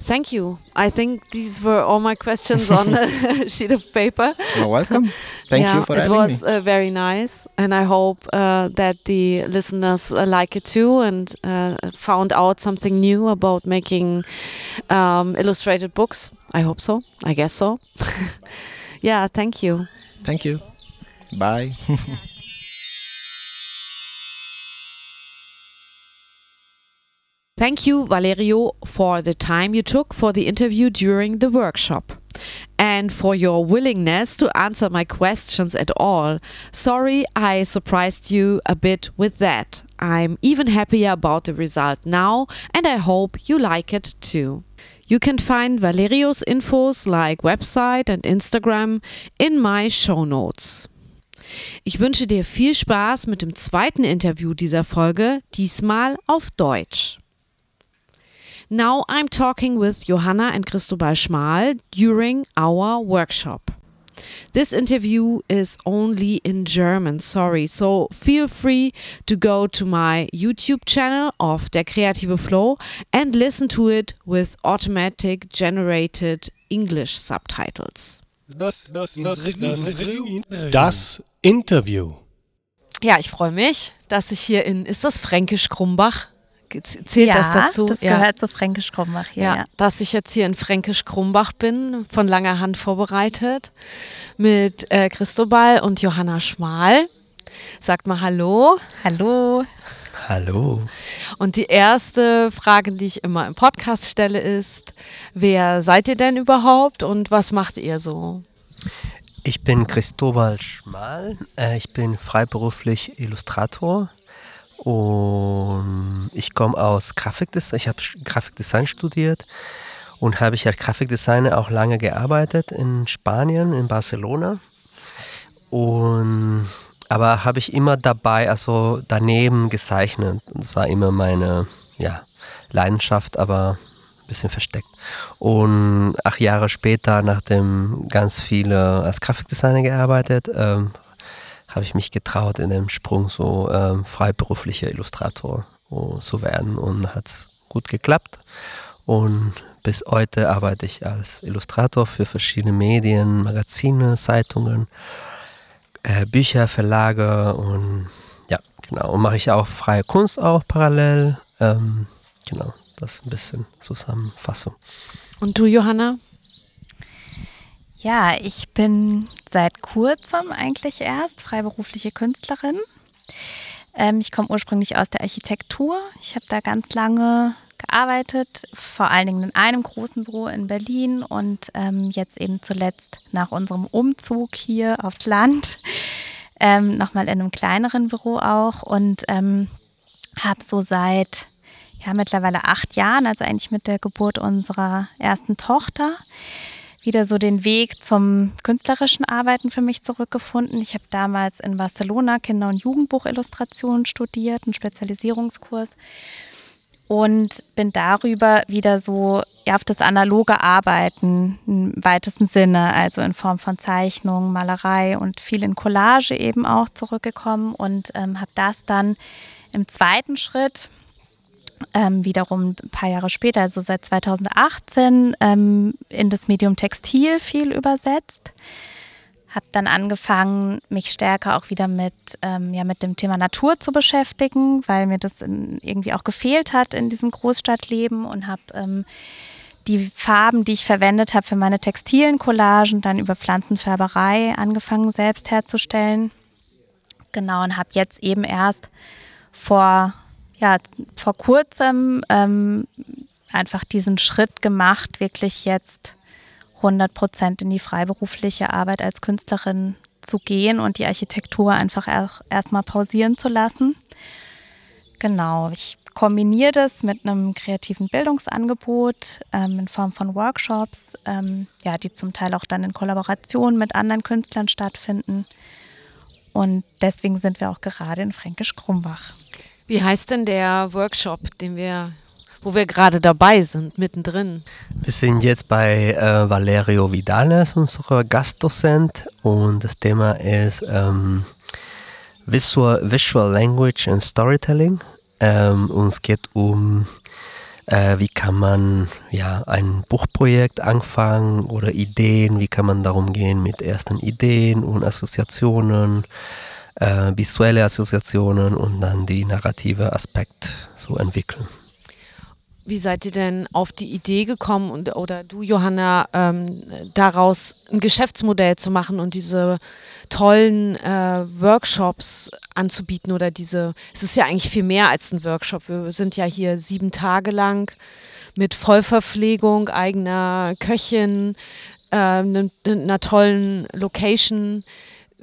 Thank you. I think these were all my questions on a sheet of paper. You're welcome. Thank yeah, you for it having was me. Uh, very nice, and I hope uh, that the listeners uh, like it too and uh, found out something new about making um, illustrated books. I hope so. I guess so. yeah. Thank you. Thank you. Bye. Thank you, Valerio, for the time you took for the interview during the workshop and for your willingness to answer my questions at all. Sorry I surprised you a bit with that. I'm even happier about the result now and I hope you like it too. You can find Valerio's infos like website and Instagram in my show notes. Ich wünsche dir viel Spaß mit dem zweiten Interview dieser Folge, diesmal auf Deutsch. Now I'm talking with Johanna and Cristobal Schmal during our workshop. This interview is only in German, sorry, so feel free to go to my YouTube channel of Der Kreative Flow and listen to it with automatic generated English subtitles. Das, das Interview. Ja, ich freue mich, dass ich hier in, ist das Fränkisch Krumbach? Zählt ja, das dazu? Das gehört zu Fränkisch Krumbach hier. Ja, Ja. dass ich jetzt hier in Fränkisch Krumbach bin, von langer Hand vorbereitet, mit äh, Christobal und Johanna Schmal. Sagt mal Hallo. Hallo. Hallo. Und die erste Frage, die ich immer im Podcast stelle, ist: Wer seid ihr denn überhaupt und was macht ihr so? Ich bin Cristobal Schmal. Äh, ich bin freiberuflich Illustrator und ich komme aus Grafikdesign. Ich habe Grafikdesign studiert und habe ich als Grafikdesigner auch lange gearbeitet in Spanien, in Barcelona. Und aber habe ich immer dabei, also daneben gezeichnet. Das war immer meine ja, Leidenschaft, aber ein bisschen versteckt. Und acht Jahre später, nachdem ganz viele als Grafikdesigner gearbeitet, ähm, habe ich mich getraut, in dem Sprung so ähm, freiberuflicher Illustrator äh, zu werden und hat gut geklappt. Und bis heute arbeite ich als Illustrator für verschiedene Medien, Magazine, Zeitungen, äh, Bücher, Verlage und ja, genau. Und mache ich auch freie Kunst auch parallel. Ähm, genau, das ist ein bisschen Zusammenfassung. Und du, Johanna? Ja, ich bin seit kurzem eigentlich erst freiberufliche Künstlerin. Ähm, ich komme ursprünglich aus der Architektur. Ich habe da ganz lange gearbeitet, vor allen Dingen in einem großen Büro in Berlin und ähm, jetzt eben zuletzt nach unserem Umzug hier aufs Land ähm, nochmal in einem kleineren Büro auch und ähm, habe so seit ja, mittlerweile acht Jahren, also eigentlich mit der Geburt unserer ersten Tochter, wieder so den Weg zum künstlerischen Arbeiten für mich zurückgefunden. Ich habe damals in Barcelona Kinder- und Jugendbuchillustration studiert, einen Spezialisierungskurs und bin darüber wieder so ja, auf das analoge Arbeiten im weitesten Sinne, also in Form von Zeichnung, Malerei und viel in Collage eben auch zurückgekommen und ähm, habe das dann im zweiten Schritt ähm, wiederum ein paar Jahre später, also seit 2018, ähm, in das Medium Textil viel übersetzt. Habe dann angefangen, mich stärker auch wieder mit, ähm, ja, mit dem Thema Natur zu beschäftigen, weil mir das in, irgendwie auch gefehlt hat in diesem Großstadtleben und habe ähm, die Farben, die ich verwendet habe für meine textilen Collagen, dann über Pflanzenfärberei angefangen selbst herzustellen. Genau, und habe jetzt eben erst vor ja, vor kurzem ähm, einfach diesen Schritt gemacht, wirklich jetzt 100 Prozent in die freiberufliche Arbeit als Künstlerin zu gehen und die Architektur einfach erstmal pausieren zu lassen. Genau, ich kombiniere das mit einem kreativen Bildungsangebot ähm, in Form von Workshops, ähm, ja, die zum Teil auch dann in Kollaboration mit anderen Künstlern stattfinden. Und deswegen sind wir auch gerade in Fränkisch-Krumbach. Wie heißt denn der Workshop, den wir, wo wir gerade dabei sind, mittendrin? Wir sind jetzt bei äh, Valerio Vidales, unser Gastdozent, und das Thema ist ähm, Visual, Visual Language and Storytelling. Ähm, und es geht um, äh, wie kann man ja, ein Buchprojekt anfangen oder Ideen, wie kann man darum gehen mit ersten Ideen und Assoziationen äh, visuelle Assoziationen und dann die narrative Aspekt so entwickeln. Wie seid ihr denn auf die Idee gekommen und, oder du, Johanna, ähm, daraus ein Geschäftsmodell zu machen und diese tollen äh, Workshops anzubieten oder diese, es ist ja eigentlich viel mehr als ein Workshop. Wir sind ja hier sieben Tage lang mit Vollverpflegung, eigener Köchin, äh, einer ne, tollen Location.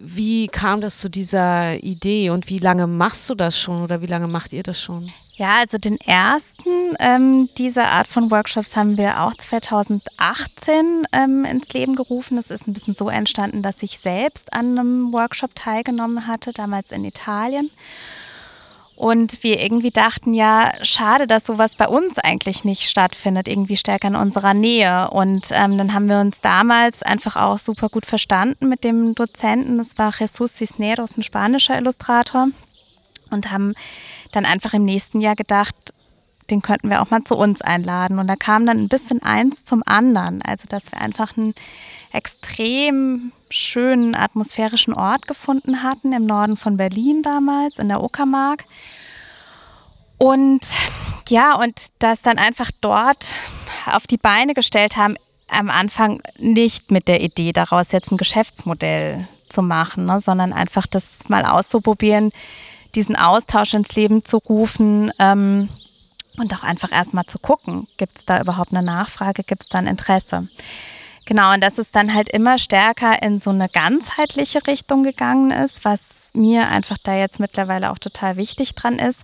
Wie kam das zu dieser Idee und wie lange machst du das schon oder wie lange macht ihr das schon? Ja, also den ersten ähm, dieser Art von Workshops haben wir auch 2018 ähm, ins Leben gerufen. Es ist ein bisschen so entstanden, dass ich selbst an einem Workshop teilgenommen hatte, damals in Italien. Und wir irgendwie dachten, ja, schade, dass sowas bei uns eigentlich nicht stattfindet, irgendwie stärker in unserer Nähe. Und ähm, dann haben wir uns damals einfach auch super gut verstanden mit dem Dozenten. Das war Jesus Cisneros, ein spanischer Illustrator. Und haben dann einfach im nächsten Jahr gedacht, den könnten wir auch mal zu uns einladen. Und da kam dann ein bisschen eins zum anderen. Also, dass wir einfach einen extrem schönen atmosphärischen Ort gefunden hatten im Norden von Berlin damals, in der Uckermark. Und ja, und das dann einfach dort auf die Beine gestellt haben, am Anfang nicht mit der Idee, daraus jetzt ein Geschäftsmodell zu machen, ne, sondern einfach das mal auszuprobieren, diesen Austausch ins Leben zu rufen ähm, und auch einfach erstmal zu gucken, gibt es da überhaupt eine Nachfrage, gibt es da ein Interesse. Genau, und dass es dann halt immer stärker in so eine ganzheitliche Richtung gegangen ist, was mir einfach da jetzt mittlerweile auch total wichtig dran ist,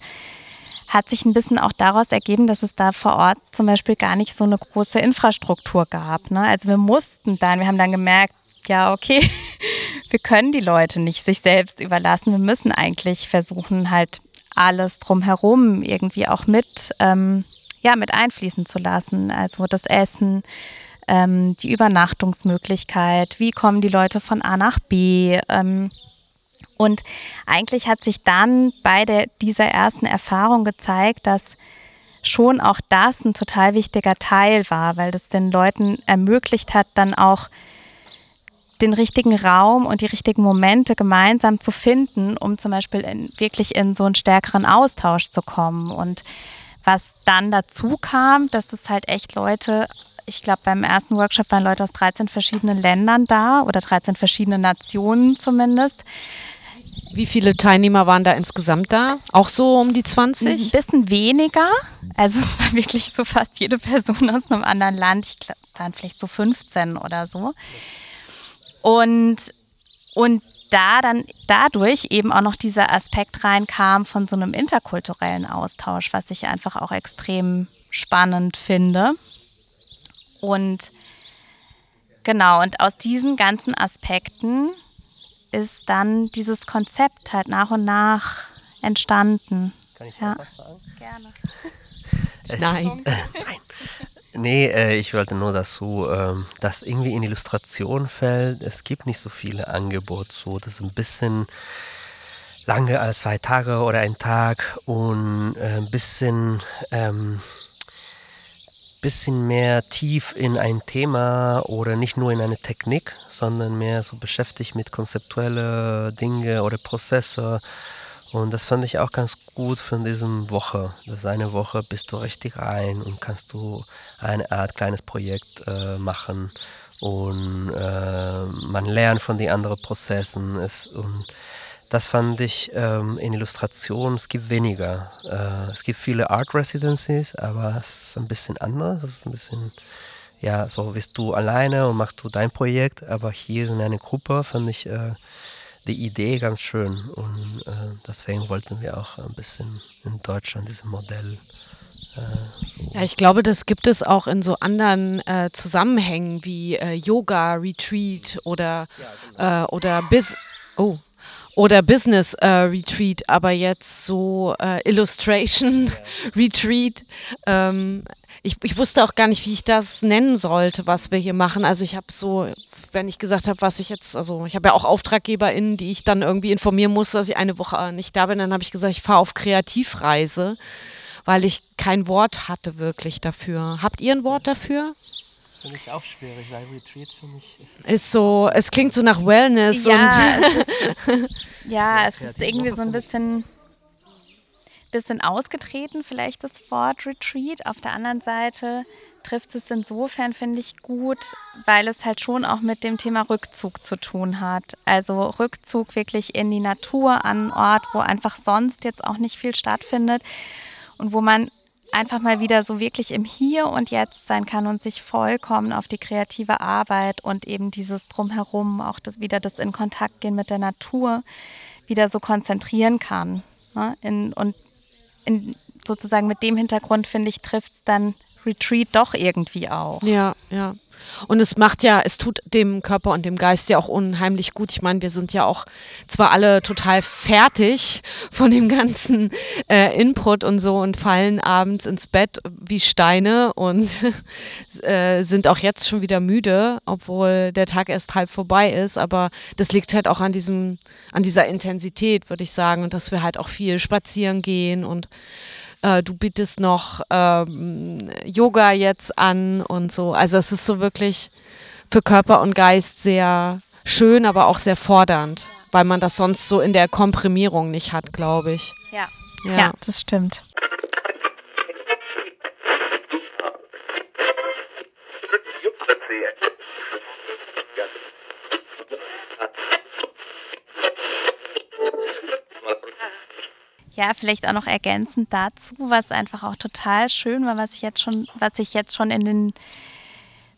hat sich ein bisschen auch daraus ergeben, dass es da vor Ort zum Beispiel gar nicht so eine große Infrastruktur gab. Ne? Also wir mussten dann, wir haben dann gemerkt, ja, okay, wir können die Leute nicht sich selbst überlassen. Wir müssen eigentlich versuchen, halt alles drumherum irgendwie auch mit, ähm, ja, mit einfließen zu lassen. Also das Essen, ähm, die Übernachtungsmöglichkeit, wie kommen die Leute von A nach B. Ähm, und eigentlich hat sich dann bei der, dieser ersten Erfahrung gezeigt, dass schon auch das ein total wichtiger Teil war, weil das den Leuten ermöglicht hat, dann auch den richtigen Raum und die richtigen Momente gemeinsam zu finden, um zum Beispiel in, wirklich in so einen stärkeren Austausch zu kommen. Und was dann dazu kam, dass es halt echt Leute ich glaube, beim ersten Workshop waren Leute aus 13 verschiedenen Ländern da oder 13 verschiedenen Nationen zumindest. Wie viele Teilnehmer waren da insgesamt da? Auch so um die 20? Ein bisschen weniger. Also es war wirklich so fast jede Person aus einem anderen Land. Ich glaube, waren vielleicht so 15 oder so. Und, und da dann dadurch eben auch noch dieser Aspekt reinkam von so einem interkulturellen Austausch, was ich einfach auch extrem spannend finde. Und Genau, und aus diesen ganzen Aspekten ist dann dieses Konzept halt nach und nach entstanden. Kann ich ja. was sagen? Gerne. Es- Nein. Äh, nein. Nee, äh, ich wollte nur dazu, ähm, dass irgendwie in Illustration fällt, es gibt nicht so viele Angebote, so das ist ein bisschen lange als zwei Tage oder ein Tag und äh, ein bisschen, ähm, bisschen mehr tief in ein Thema oder nicht nur in eine Technik, sondern mehr so beschäftigt mit konzeptuelle Dinge oder Prozesse. Und das fand ich auch ganz gut für diese Woche. Das eine Woche bist du richtig rein und kannst du eine Art kleines Projekt äh, machen und äh, man lernt von den anderen Prozessen. Es, und das fand ich ähm, in Illustration, es gibt weniger. Äh, es gibt viele Art Residencies, aber es ist ein bisschen anders. Es ist ein bisschen, ja, so bist du alleine und machst du dein Projekt, aber hier in einer Gruppe fand ich äh, die Idee ganz schön und äh, deswegen wollten wir auch ein bisschen in Deutschland dieses Modell. Äh, Ja, ich glaube, das gibt es auch in so anderen äh, Zusammenhängen wie äh, Yoga Retreat oder äh, oder Bis oh oder Business äh, Retreat, aber jetzt so äh, Illustration Retreat. Ähm, ich, ich wusste auch gar nicht, wie ich das nennen sollte, was wir hier machen. Also ich habe so, wenn ich gesagt habe, was ich jetzt, also ich habe ja auch AuftraggeberInnen, die ich dann irgendwie informieren muss, dass ich eine Woche nicht da bin. Dann habe ich gesagt, ich fahre auf Kreativreise, weil ich kein Wort hatte wirklich dafür. Habt ihr ein Wort dafür? Finde ich auch schwierig, weil Retreat für mich ist. Ist so, es klingt so nach Wellness Ja, und es ist, ja, es ist irgendwie so ein bisschen, bisschen ausgetreten, vielleicht das Wort Retreat. Auf der anderen Seite trifft es insofern, finde ich, gut, weil es halt schon auch mit dem Thema Rückzug zu tun hat. Also Rückzug wirklich in die Natur, an einen Ort, wo einfach sonst jetzt auch nicht viel stattfindet und wo man einfach mal wieder so wirklich im Hier und Jetzt sein kann und sich vollkommen auf die kreative Arbeit und eben dieses Drumherum, auch das wieder das in Kontakt gehen mit der Natur, wieder so konzentrieren kann. Ne? In, und in, sozusagen mit dem Hintergrund, finde ich, trifft es dann Retreat doch irgendwie auch. Ja, ja. Und es macht ja, es tut dem Körper und dem Geist ja auch unheimlich gut. Ich meine, wir sind ja auch zwar alle total fertig von dem ganzen äh, Input und so und fallen abends ins Bett wie Steine und äh, sind auch jetzt schon wieder müde, obwohl der Tag erst halb vorbei ist. Aber das liegt halt auch an diesem, an dieser Intensität, würde ich sagen, und dass wir halt auch viel spazieren gehen und äh, du bietest noch ähm, Yoga jetzt an und so. Also es ist so wirklich für Körper und Geist sehr schön, aber auch sehr fordernd, weil man das sonst so in der Komprimierung nicht hat, glaube ich. Ja. Ja. ja, das stimmt. Ja, vielleicht auch noch ergänzend dazu, was einfach auch total schön war, was ich jetzt schon, was ich jetzt schon in den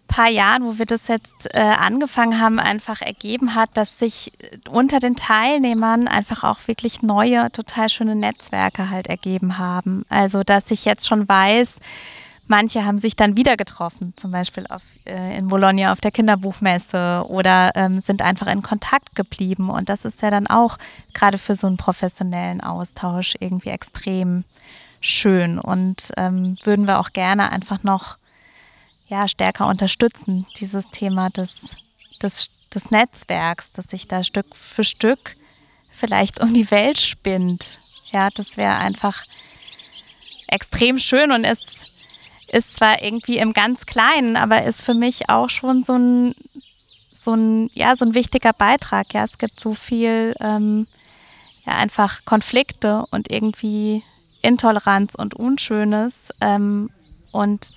paar Jahren, wo wir das jetzt äh, angefangen haben, einfach ergeben hat, dass sich unter den Teilnehmern einfach auch wirklich neue, total schöne Netzwerke halt ergeben haben. Also, dass ich jetzt schon weiß, manche haben sich dann wieder getroffen, zum Beispiel auf, äh, in Bologna auf der Kinderbuchmesse oder ähm, sind einfach in Kontakt geblieben. Und das ist ja dann auch gerade für so einen professionellen Austausch irgendwie extrem schön. Und ähm, würden wir auch gerne einfach noch ja, stärker unterstützen, dieses Thema des, des, des Netzwerks, das sich da Stück für Stück vielleicht um die Welt spinnt. Ja, das wäre einfach extrem schön und ist, ist zwar irgendwie im ganz Kleinen, aber ist für mich auch schon so ein, so ein, ja, so ein wichtiger Beitrag. Ja, es gibt so viel, ähm, ja, einfach Konflikte und irgendwie Intoleranz und Unschönes. Ähm, und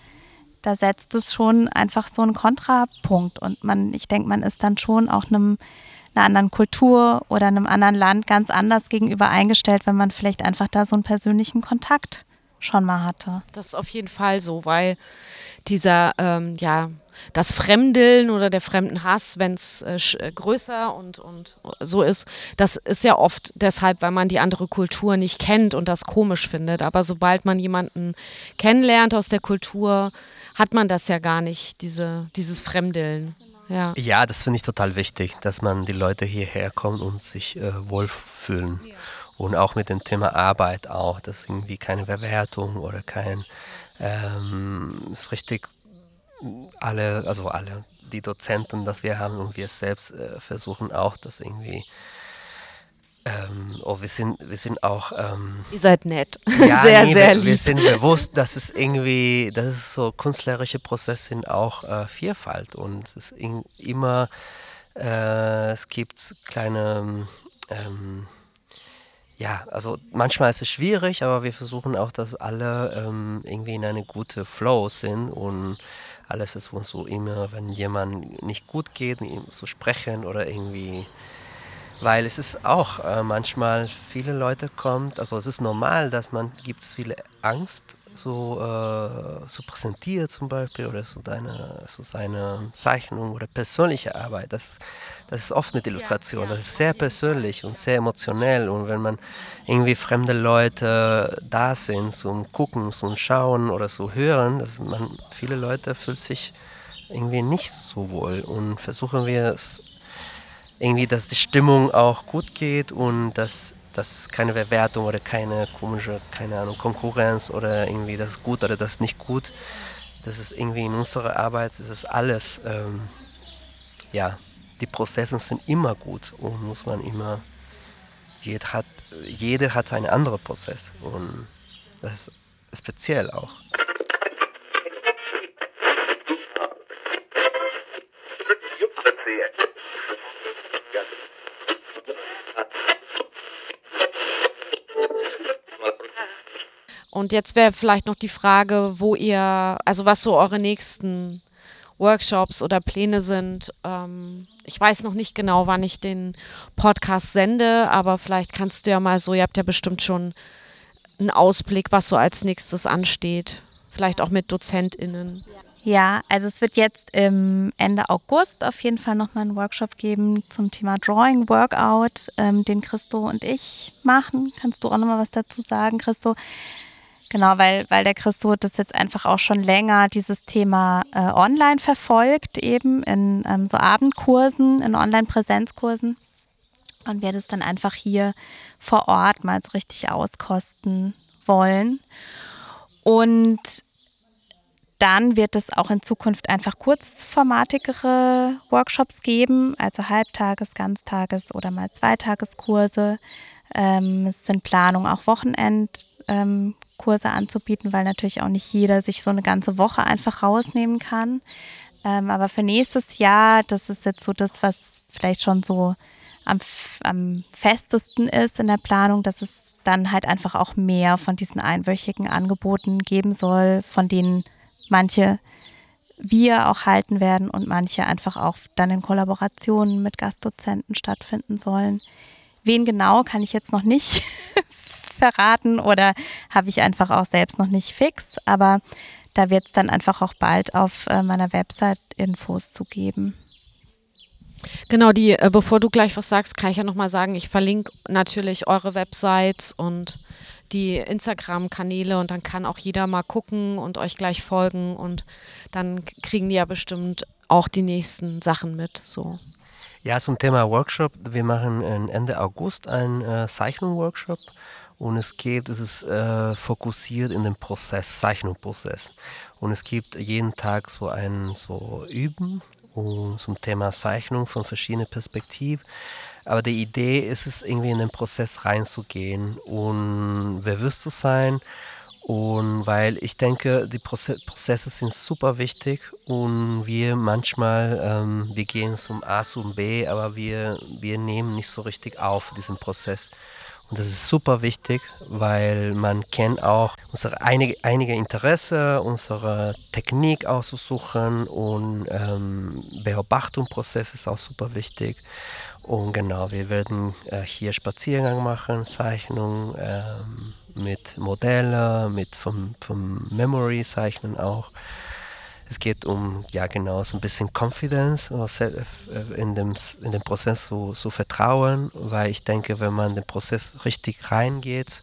da setzt es schon einfach so einen Kontrapunkt. Und man, ich denke, man ist dann schon auch einem, einer anderen Kultur oder einem anderen Land ganz anders gegenüber eingestellt, wenn man vielleicht einfach da so einen persönlichen Kontakt schon mal hatte. Das ist auf jeden Fall so, weil dieser, ähm, ja, das Fremdeln oder der Fremdenhass, wenn es äh, größer und, und so ist, das ist ja oft deshalb, weil man die andere Kultur nicht kennt und das komisch findet. Aber sobald man jemanden kennenlernt aus der Kultur, hat man das ja gar nicht, diese, dieses Fremdeln. Ja. Ja, das finde ich total wichtig, dass man die Leute hierher kommt und sich äh, wohlfühlen. Und auch mit dem Thema Arbeit auch, dass irgendwie keine Bewertung oder kein, ähm, ist richtig, alle, also alle die Dozenten, das wir haben und wir selbst äh, versuchen auch, das irgendwie ähm, oh, wir sind, wir sind auch. Ähm, Ihr seid nett. Ja, sehr, nee, sehr wir, lieb. wir sind bewusst, dass es irgendwie, dass es so künstlerische Prozesse sind auch äh, Vielfalt und es ist in, immer, äh, es gibt kleine, ähm, ja, also manchmal ist es schwierig, aber wir versuchen auch, dass alle ähm, irgendwie in eine gute Flow sind und alles versuchen so immer, wenn jemand nicht gut geht, ihm zu sprechen oder irgendwie weil es ist auch äh, manchmal viele Leute kommt, also es ist normal, dass man gibt es viele Angst so äh, so präsentiert zum Beispiel oder so deine so seine Zeichnung oder persönliche Arbeit. Das das ist oft mit Illustration. Das ist sehr persönlich und sehr emotionell und wenn man irgendwie fremde Leute da sind zum gucken, zum schauen oder so hören, dass man viele Leute fühlt sich irgendwie nicht so wohl und versuchen wir es irgendwie, dass die Stimmung auch gut geht und dass, dass keine Bewertung oder keine komische, keine Ahnung, Konkurrenz oder irgendwie das ist gut oder das ist nicht gut. Das ist irgendwie in unserer Arbeit, das ist alles, ähm, ja, die Prozesse sind immer gut und muss man immer, jeder hat, jeder hat einen anderen Prozess und das ist speziell auch. Und jetzt wäre vielleicht noch die Frage, wo ihr, also was so eure nächsten Workshops oder Pläne sind. Ähm, ich weiß noch nicht genau, wann ich den Podcast sende, aber vielleicht kannst du ja mal so, ihr habt ja bestimmt schon einen Ausblick, was so als nächstes ansteht. Vielleicht auch mit DozentInnen. Ja, also es wird jetzt im Ende August auf jeden Fall nochmal einen Workshop geben zum Thema Drawing Workout, ähm, den Christo und ich machen. Kannst du auch nochmal was dazu sagen, Christo? Genau, weil, weil der Christo das jetzt einfach auch schon länger dieses Thema äh, online verfolgt, eben in ähm, so Abendkursen, in Online-Präsenzkursen. Und wir das dann einfach hier vor Ort mal so richtig auskosten wollen. Und dann wird es auch in Zukunft einfach kurzformatigere Workshops geben, also Halbtages-, Ganztages- oder mal Zweitageskurse. Ähm, es sind Planungen, auch Wochenendkurse ähm, anzubieten, weil natürlich auch nicht jeder sich so eine ganze Woche einfach rausnehmen kann. Ähm, aber für nächstes Jahr, das ist jetzt so das, was vielleicht schon so am, am festesten ist in der Planung, dass es dann halt einfach auch mehr von diesen einwöchigen Angeboten geben soll, von denen manche wir auch halten werden und manche einfach auch dann in Kollaborationen mit Gastdozenten stattfinden sollen. Wen genau kann ich jetzt noch nicht verraten oder habe ich einfach auch selbst noch nicht fix, aber da wird es dann einfach auch bald auf äh, meiner Website Infos zu geben. Genau, die, äh, bevor du gleich was sagst, kann ich ja nochmal sagen, ich verlinke natürlich eure Websites und die Instagram-Kanäle und dann kann auch jeder mal gucken und euch gleich folgen und dann kriegen die ja bestimmt auch die nächsten Sachen mit. So. Ja, zum Thema Workshop. Wir machen Ende August einen äh, Zeichnung-Workshop und es geht, es ist äh, fokussiert in den Prozess, Zeichnungsprozess. Und es gibt jeden Tag so ein so Üben um, zum Thema Zeichnung von verschiedenen Perspektiven. Aber die Idee ist es, irgendwie in den Prozess reinzugehen und bewusst zu sein. Und weil ich denke, die Prozesse sind super wichtig und wir manchmal, ähm, wir gehen zum A zum B, aber wir, wir nehmen nicht so richtig auf diesen Prozess. Und das ist super wichtig, weil man kennt auch unsere einige, einige Interesse, unsere Technik auszusuchen und ähm, Beobachtungsprozess ist auch super wichtig. Und genau, wir werden äh, hier Spaziergang machen, Zeichnung ähm, mit Modellen, mit vom, vom Memory zeichnen auch. Es geht um, ja genau, so ein bisschen Confidence in dem, in dem Prozess so, so Vertrauen, weil ich denke, wenn man in den Prozess richtig reingeht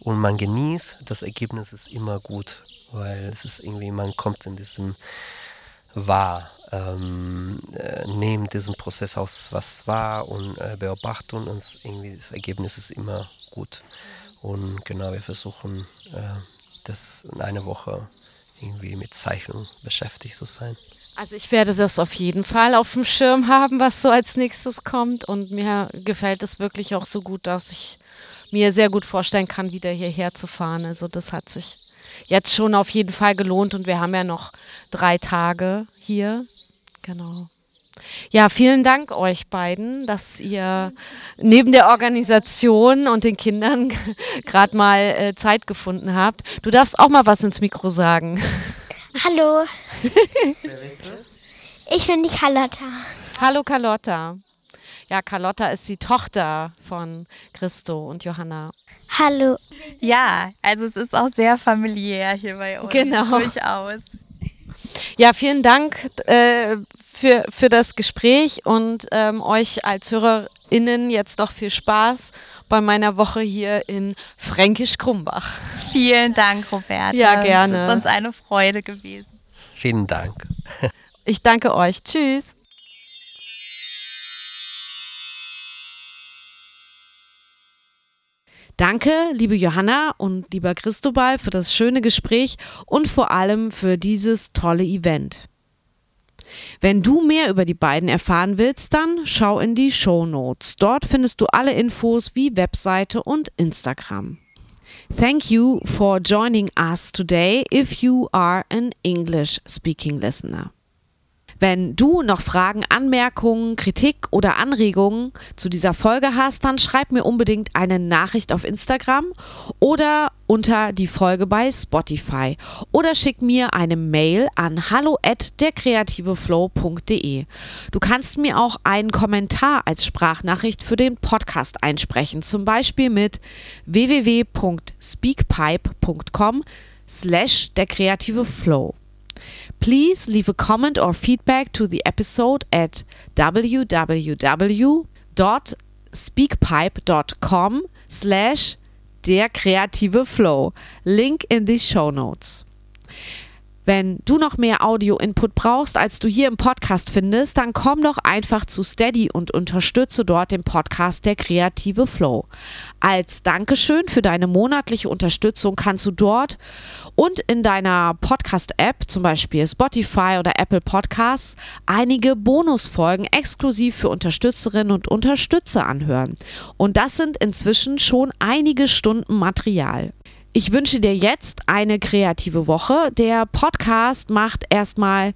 und man genießt, das Ergebnis ist immer gut, weil es ist irgendwie, man kommt in diesem wahr ähm, äh, nehmen diesen Prozess aus, was war und äh, beobachten und irgendwie das Ergebnis ist immer gut. Und genau, wir versuchen, äh, das in einer Woche irgendwie mit Zeichnung beschäftigt zu sein. Also ich werde das auf jeden Fall auf dem Schirm haben, was so als nächstes kommt. Und mir gefällt es wirklich auch so gut, dass ich mir sehr gut vorstellen kann, wieder hierher zu fahren. Also das hat sich jetzt schon auf jeden Fall gelohnt und wir haben ja noch drei Tage hier. Genau. Ja, vielen Dank euch beiden, dass ihr neben der Organisation und den Kindern gerade mal äh, Zeit gefunden habt. Du darfst auch mal was ins Mikro sagen. Hallo. Wer bist du? Ich bin die Carlotta. Hallo Carlotta. Ja, Carlotta ist die Tochter von Christo und Johanna. Hallo. Ja, also es ist auch sehr familiär hier bei uns. Genau. Durchaus. Ja, vielen Dank äh, für, für das Gespräch und ähm, euch als HörerInnen jetzt noch viel Spaß bei meiner Woche hier in Fränkisch-Krumbach. Vielen Dank, Roberta. Ja, gerne. Es ist uns eine Freude gewesen. Vielen Dank. Ich danke euch. Tschüss. Danke, liebe Johanna und lieber Christobal, für das schöne Gespräch und vor allem für dieses tolle Event. Wenn du mehr über die beiden erfahren willst, dann schau in die Show Notes. Dort findest du alle Infos wie Webseite und Instagram. Thank you for joining us today if you are an English speaking listener. Wenn du noch Fragen, Anmerkungen, Kritik oder Anregungen zu dieser Folge hast, dann schreib mir unbedingt eine Nachricht auf Instagram oder unter die Folge bei Spotify oder schick mir eine Mail an hallo at derkreativeflow.de. Du kannst mir auch einen Kommentar als Sprachnachricht für den Podcast einsprechen, zum Beispiel mit www.speakpipe.com slash der kreative Flow. Please leave a comment or feedback to the episode at www.speakpipe.com slash der kreative Flow. Link in the show notes. Wenn du noch mehr Audio-Input brauchst, als du hier im Podcast findest, dann komm doch einfach zu Steady und unterstütze dort den Podcast Der kreative Flow. Als Dankeschön für deine monatliche Unterstützung kannst du dort und in deiner Podcast-App, zum Beispiel Spotify oder Apple Podcasts, einige Bonusfolgen exklusiv für Unterstützerinnen und Unterstützer anhören. Und das sind inzwischen schon einige Stunden Material. Ich wünsche dir jetzt eine kreative Woche. Der Podcast macht erstmal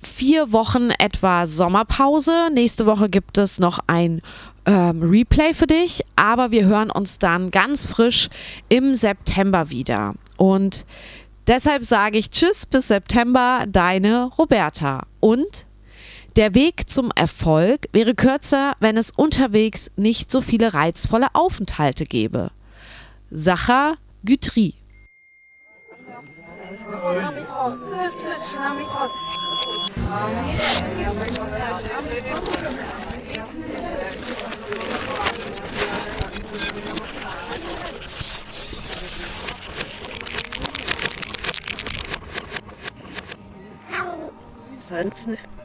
vier Wochen etwa Sommerpause. Nächste Woche gibt es noch ein ähm, Replay für dich, aber wir hören uns dann ganz frisch im September wieder. Und deshalb sage ich Tschüss bis September, deine Roberta. Und der Weg zum Erfolg wäre kürzer, wenn es unterwegs nicht so viele reizvolle Aufenthalte gäbe. Sacha Guthrie. Sonst nicht.